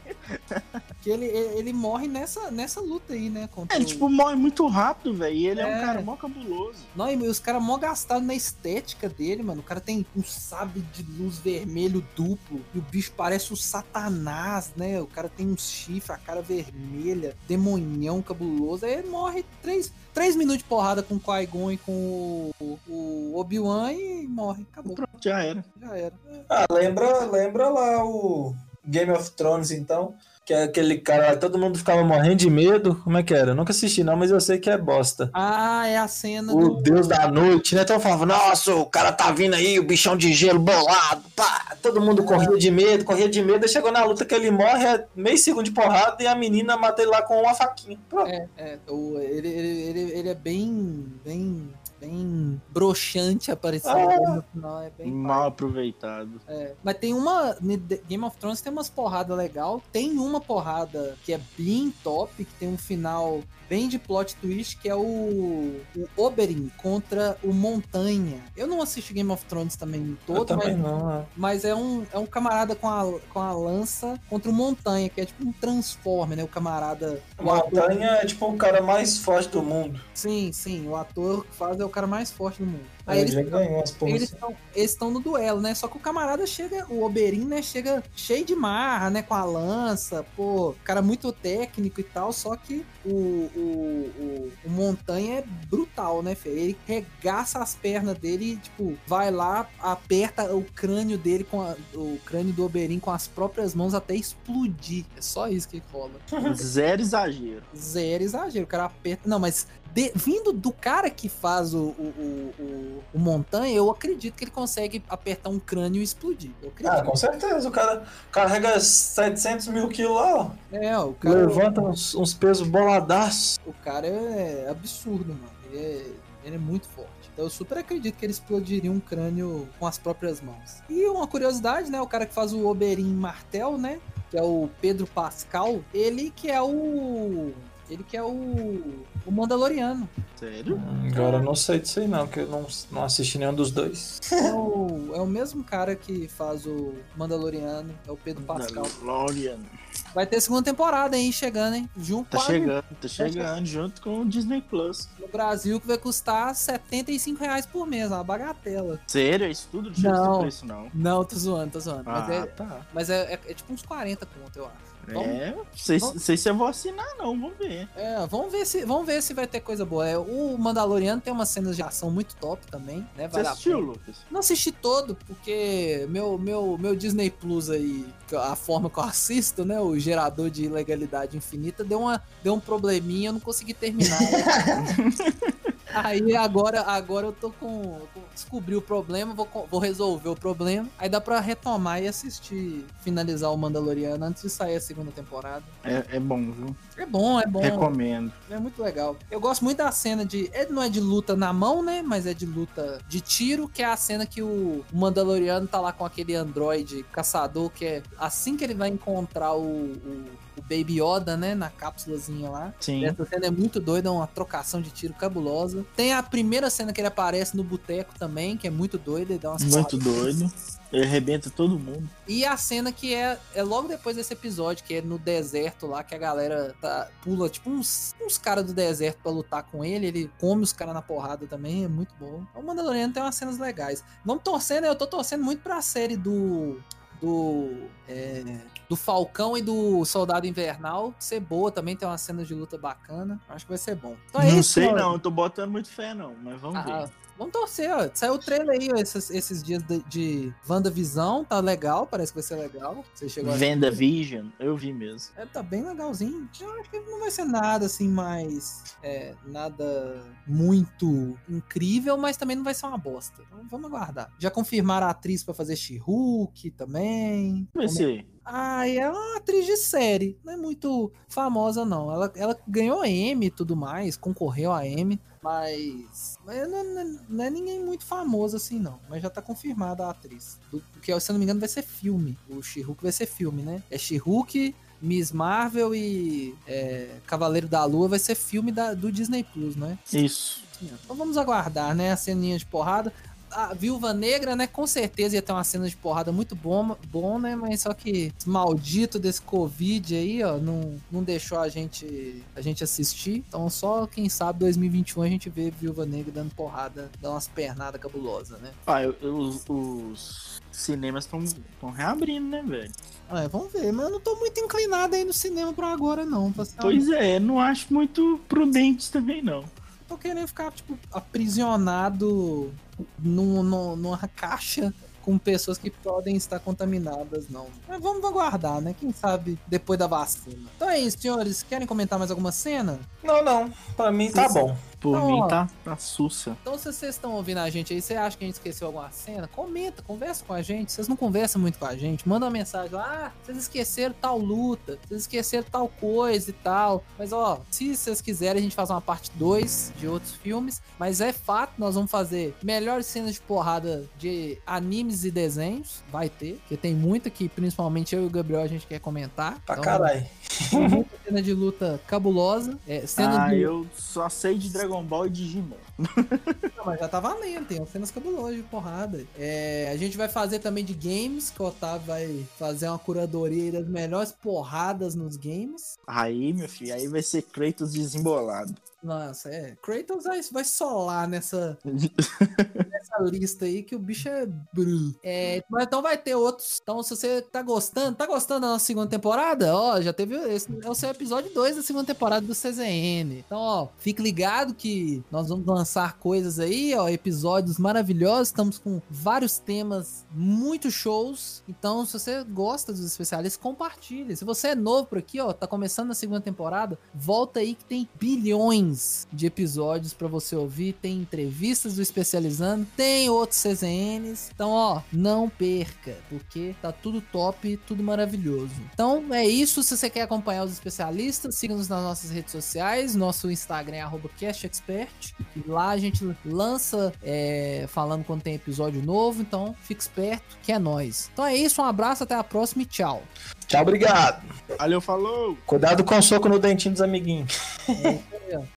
Speaker 3: Que ele, ele, ele morre nessa, nessa luta aí, né? Contra
Speaker 2: Ele,
Speaker 3: o-
Speaker 2: tipo, morre muito rápido, velho. E ele é.
Speaker 3: É.
Speaker 2: um cara mó cabuloso.
Speaker 3: Não, e os caras mó gastados na estética dele, mano. O cara tem um sabre de luz vermelho duplo. E o bicho parece o Satanás, né? O cara tem um chifre, a cara vermelha, demonhão cabuloso. Aí ele morre três, três minutos de porrada com o Qui-Gon e com o, o Obi-Wan e morre. Acabou.
Speaker 2: Pronto, já era.
Speaker 3: Já era.
Speaker 1: Ah, lembra, lembra lá o Game of Thrones, então? Que é aquele cara lá, todo mundo ficava morrendo de medo. Como é que era? Eu nunca assisti, não, mas eu sei que é bosta.
Speaker 3: Ah, é a cena
Speaker 1: O
Speaker 3: do.
Speaker 1: Deus da Noite, né? Então falava, nossa, o cara tá vindo aí, o bichão de gelo bolado, pá. Todo mundo corria de medo, corria de medo. Aí chegou na luta que ele morre, é meio segundo de porrada e a menina mata ele lá com uma faquinha. Pronto.
Speaker 3: É, é, o, ele, ele, ele, ele é bem, bem, bem broxante aparecendo
Speaker 1: Ah.
Speaker 3: no final, é bem
Speaker 2: Mal aproveitado.
Speaker 3: É, mas tem uma. Game of Thrones tem umas porradas legal. Tem uma porrada que é bem top, que tem um final bem de plot twist, que é o, o Oberyn contra o Montanha. Eu não assisti Game of Thrones também
Speaker 1: Eu
Speaker 3: todo,
Speaker 1: também
Speaker 3: mas,
Speaker 1: não, é.
Speaker 3: mas é, um, é um camarada com a, com a lança contra o Montanha, que é tipo um Transformer, né? O camarada. o ator-
Speaker 1: Montanha é tipo o cara mais forte do mundo.
Speaker 3: Sim, sim, o ator que faz é o cara mais forte do mundo. Aí
Speaker 1: Ele
Speaker 3: eles
Speaker 1: já ganhou as
Speaker 3: eles estão eles no duelo, né? Só que o camarada chega, o Oberyn, né? Chega cheio de marra, né? Com a lança, pô, cara muito técnico e tal. Só que o, o, o, o Montanha é brutal, né, Fê? Ele regaça as pernas dele e, tipo, vai lá, aperta o crânio dele, com a- o crânio do Oberyn com as próprias mãos até explodir. É só isso que rola. *laughs*
Speaker 2: Zero exagero.
Speaker 3: Zero exagero. O cara aperta. Não, mas de- vindo do cara que faz o, o, o, o- o Montanha, eu acredito que ele consegue apertar um crânio e explodir. Eu
Speaker 1: Ah, com certeza. O cara carrega 700 mil quilos lá, ó.
Speaker 3: é, o cara,
Speaker 1: Levanta uns, uns pesos boladaços.
Speaker 3: o cara é absurdo, mano. Ele é, ele é muito forte. Então eu super acredito que ele explodiria um crânio com as próprias mãos. E uma curiosidade, né? O cara que faz o Oberyn Martel, né? Que é o Pedro Pascal, ele que é o. Ele que é o. O Mandaloriano.
Speaker 2: Sério?
Speaker 1: Agora eu não sei disso aí não, que eu não, não assisti nenhum dos dois.
Speaker 3: É o, é o mesmo cara que faz o Mandaloriano, é o Pedro Pascal.
Speaker 2: Glória.
Speaker 3: Vai ter segunda temporada aí chegando, hein? Junto
Speaker 2: Tá
Speaker 3: com a-
Speaker 2: chegando, tá chegando junto com o Disney Plus.
Speaker 3: no Brasil que vai custar 75 reais por mês, uma bagatela.
Speaker 2: Sério? É isso tudo? Não tinha
Speaker 3: Não.
Speaker 2: preço, não.
Speaker 3: Não, tô zoando, tô zoando.
Speaker 2: Ah,
Speaker 3: mas é,
Speaker 2: tá.
Speaker 3: mas é, é- é tipo uns 40 conto, eu acho. Vamos-
Speaker 2: É, não sei,
Speaker 3: vamos-
Speaker 2: sei se eu vou assinar, não. Vamos ver.
Speaker 3: É, vamos ver se, vamos ver se vai ter coisa boa. É, o Mandaloriano tem umas cenas de ação muito top também, né?
Speaker 2: Você assistiu. Lucas?
Speaker 3: Não assisti todo, porque meu, meu, meu Disney Plus aí, a forma que eu assisto, né? O gerador de ilegalidade infinita, deu, uma, deu um probleminha, eu não consegui terminar. *laughs* aí agora, agora eu tô com, descobri o problema, vou, vou resolver o problema. Aí dá pra retomar e assistir, finalizar o Mandaloriano antes de sair a segunda temporada.
Speaker 2: É, é bom, viu?
Speaker 3: É bom, é bom.
Speaker 2: Recomendo.
Speaker 3: É muito legal. Eu gosto muito da cena de. Ele não é de luta na mão, né? Mas é de luta de tiro, que é a cena que o Mandaloriano tá lá com aquele androide caçador, que é assim que ele vai encontrar o, o, o Baby Yoda, né? Na cápsulazinha lá.
Speaker 2: Sim.
Speaker 3: Essa cena é muito doida, é uma trocação de tiro cabulosa. Tem a primeira cena que ele aparece no boteco também, que é muito doida, ele dá umas
Speaker 2: Muito doido. Ele arrebenta todo mundo.
Speaker 3: E a cena que é, é logo depois desse episódio, que é no deserto lá, que a galera tá, pula, tipo, uns, uns caras do deserto pra lutar com ele. Ele come os caras na porrada também, é muito bom. O Mandaloriano tem umas cenas legais. Vamos torcendo, eu tô torcendo muito pra série do. Do. É, do Falcão e do Soldado Invernal ser boa também, tem umas cenas de luta bacana. Acho que vai ser bom.
Speaker 2: Então é não isso, sei, não, eu tô botando muito fé, não, mas vamos ah, ver.
Speaker 3: Vamos torcer, ó. Saiu o trailer aí ó, esses, esses dias de, de WandaVisão, tá legal, parece que vai ser legal. Você chegou
Speaker 2: Venda Vision, eu vi mesmo.
Speaker 3: É, tá bem legalzinho. Eu acho que não vai ser nada assim mais. É, nada muito incrível, mas também não vai ser uma bosta. Então vamos aguardar. Já confirmaram a atriz para fazer She-Hulk também.
Speaker 2: Ser.
Speaker 3: Ah, é uma atriz de série. Não é muito famosa, não. Ela, ela ganhou a M e tudo mais, concorreu a M, mas. mas não, não, não, é ninguém muito famoso assim, não. Mas já tá confirmada a atriz. Do, que, se eu não me engano, vai ser filme. O She-Hulk vai ser filme, né? É She-Hulk, Miss Marvel e é, Cavaleiro da Lua vai ser filme da, do Disney Plus, né?
Speaker 2: Isso.
Speaker 3: Então vamos aguardar, né? A ceninha de porrada a Viúva Negra, né, com certeza ia ter uma cena de porrada muito bom, bom né, mas só que maldito desse Covid aí, ó, não, não deixou a gente a gente assistir. Então só quem sabe 2021 a gente vê Viúva Negra dando porrada, dando umas pernadas cabulosas, né?
Speaker 2: Ah, eu, eu, os, os cinemas estão reabrindo, né, velho?
Speaker 3: É, vamos ver, mas eu não tô muito inclinado aí no cinema por agora, não.
Speaker 2: Pois é, não acho muito prudente também, não
Speaker 3: tô querendo ficar, tipo, aprisionado num, num, numa caixa com pessoas que podem estar contaminadas, não. Mas vamos aguardar, né? Quem sabe depois da vacina. Então é isso, senhores. Querem comentar mais alguma cena?
Speaker 1: Não, não. Pra mim tá bom.
Speaker 2: Por então, mim tá, tá sussa.
Speaker 3: Então, se vocês estão ouvindo a gente aí, você acha que a gente esqueceu alguma cena? Comenta, conversa com a gente. Vocês não conversam muito com a gente. Manda uma mensagem lá, ah, vocês esqueceram tal luta, vocês esqueceram tal coisa e tal. Mas ó, se vocês quiserem, a gente faz uma parte 2 de outros filmes. Mas é fato, nós vamos fazer melhores cenas de porrada de animes e desenhos. Vai ter, porque tem muita que, principalmente eu e o Gabriel, a gente quer comentar.
Speaker 1: Pra então, caralho.
Speaker 3: Muita cena de luta cabulosa. É, cena
Speaker 2: ah,
Speaker 3: de...
Speaker 2: eu só sei de Dragon Ball e Digimon.
Speaker 3: Não, mas já tá valendo, tem cenas cabulosas de porrada. É, a gente vai fazer também de games, que o Otávio vai fazer uma curadoria das melhores porradas nos games.
Speaker 2: Aí, meu filho, aí vai ser Kratos desembolado.
Speaker 3: Nossa, é. Kratos vai, solar nessa, *laughs* nessa lista aí que o bicho é. É, mas então vai ter outros. Então, se você tá gostando, tá gostando da nossa segunda temporada? Ó, já teve. Esse é o seu episódio 2 da segunda temporada do CZN. Então, ó, fique ligado que nós vamos lançar coisas aí, ó, episódios maravilhosos. Estamos com vários temas muito shows. Então, se você gosta dos especialistas, compartilhe. Se você é novo por aqui, ó, tá começando a segunda temporada, volta aí que tem bilhões de episódios para você ouvir, tem entrevistas do Especializando, tem outros CZNs. Então, ó, não perca, porque tá tudo top, tudo maravilhoso. Então, é isso. Se você quer acompanhar os especialistas, siga-nos nas nossas redes sociais. Nosso Instagram é CastExpert. E lá a gente lança é, falando quando tem episódio novo. Então, fique esperto, que é nós. Então é isso, um abraço, até a próxima e tchau.
Speaker 1: Tchau, obrigado.
Speaker 2: Valeu, falou.
Speaker 1: Cuidado com o soco no dentinho dos amiguinhos. É,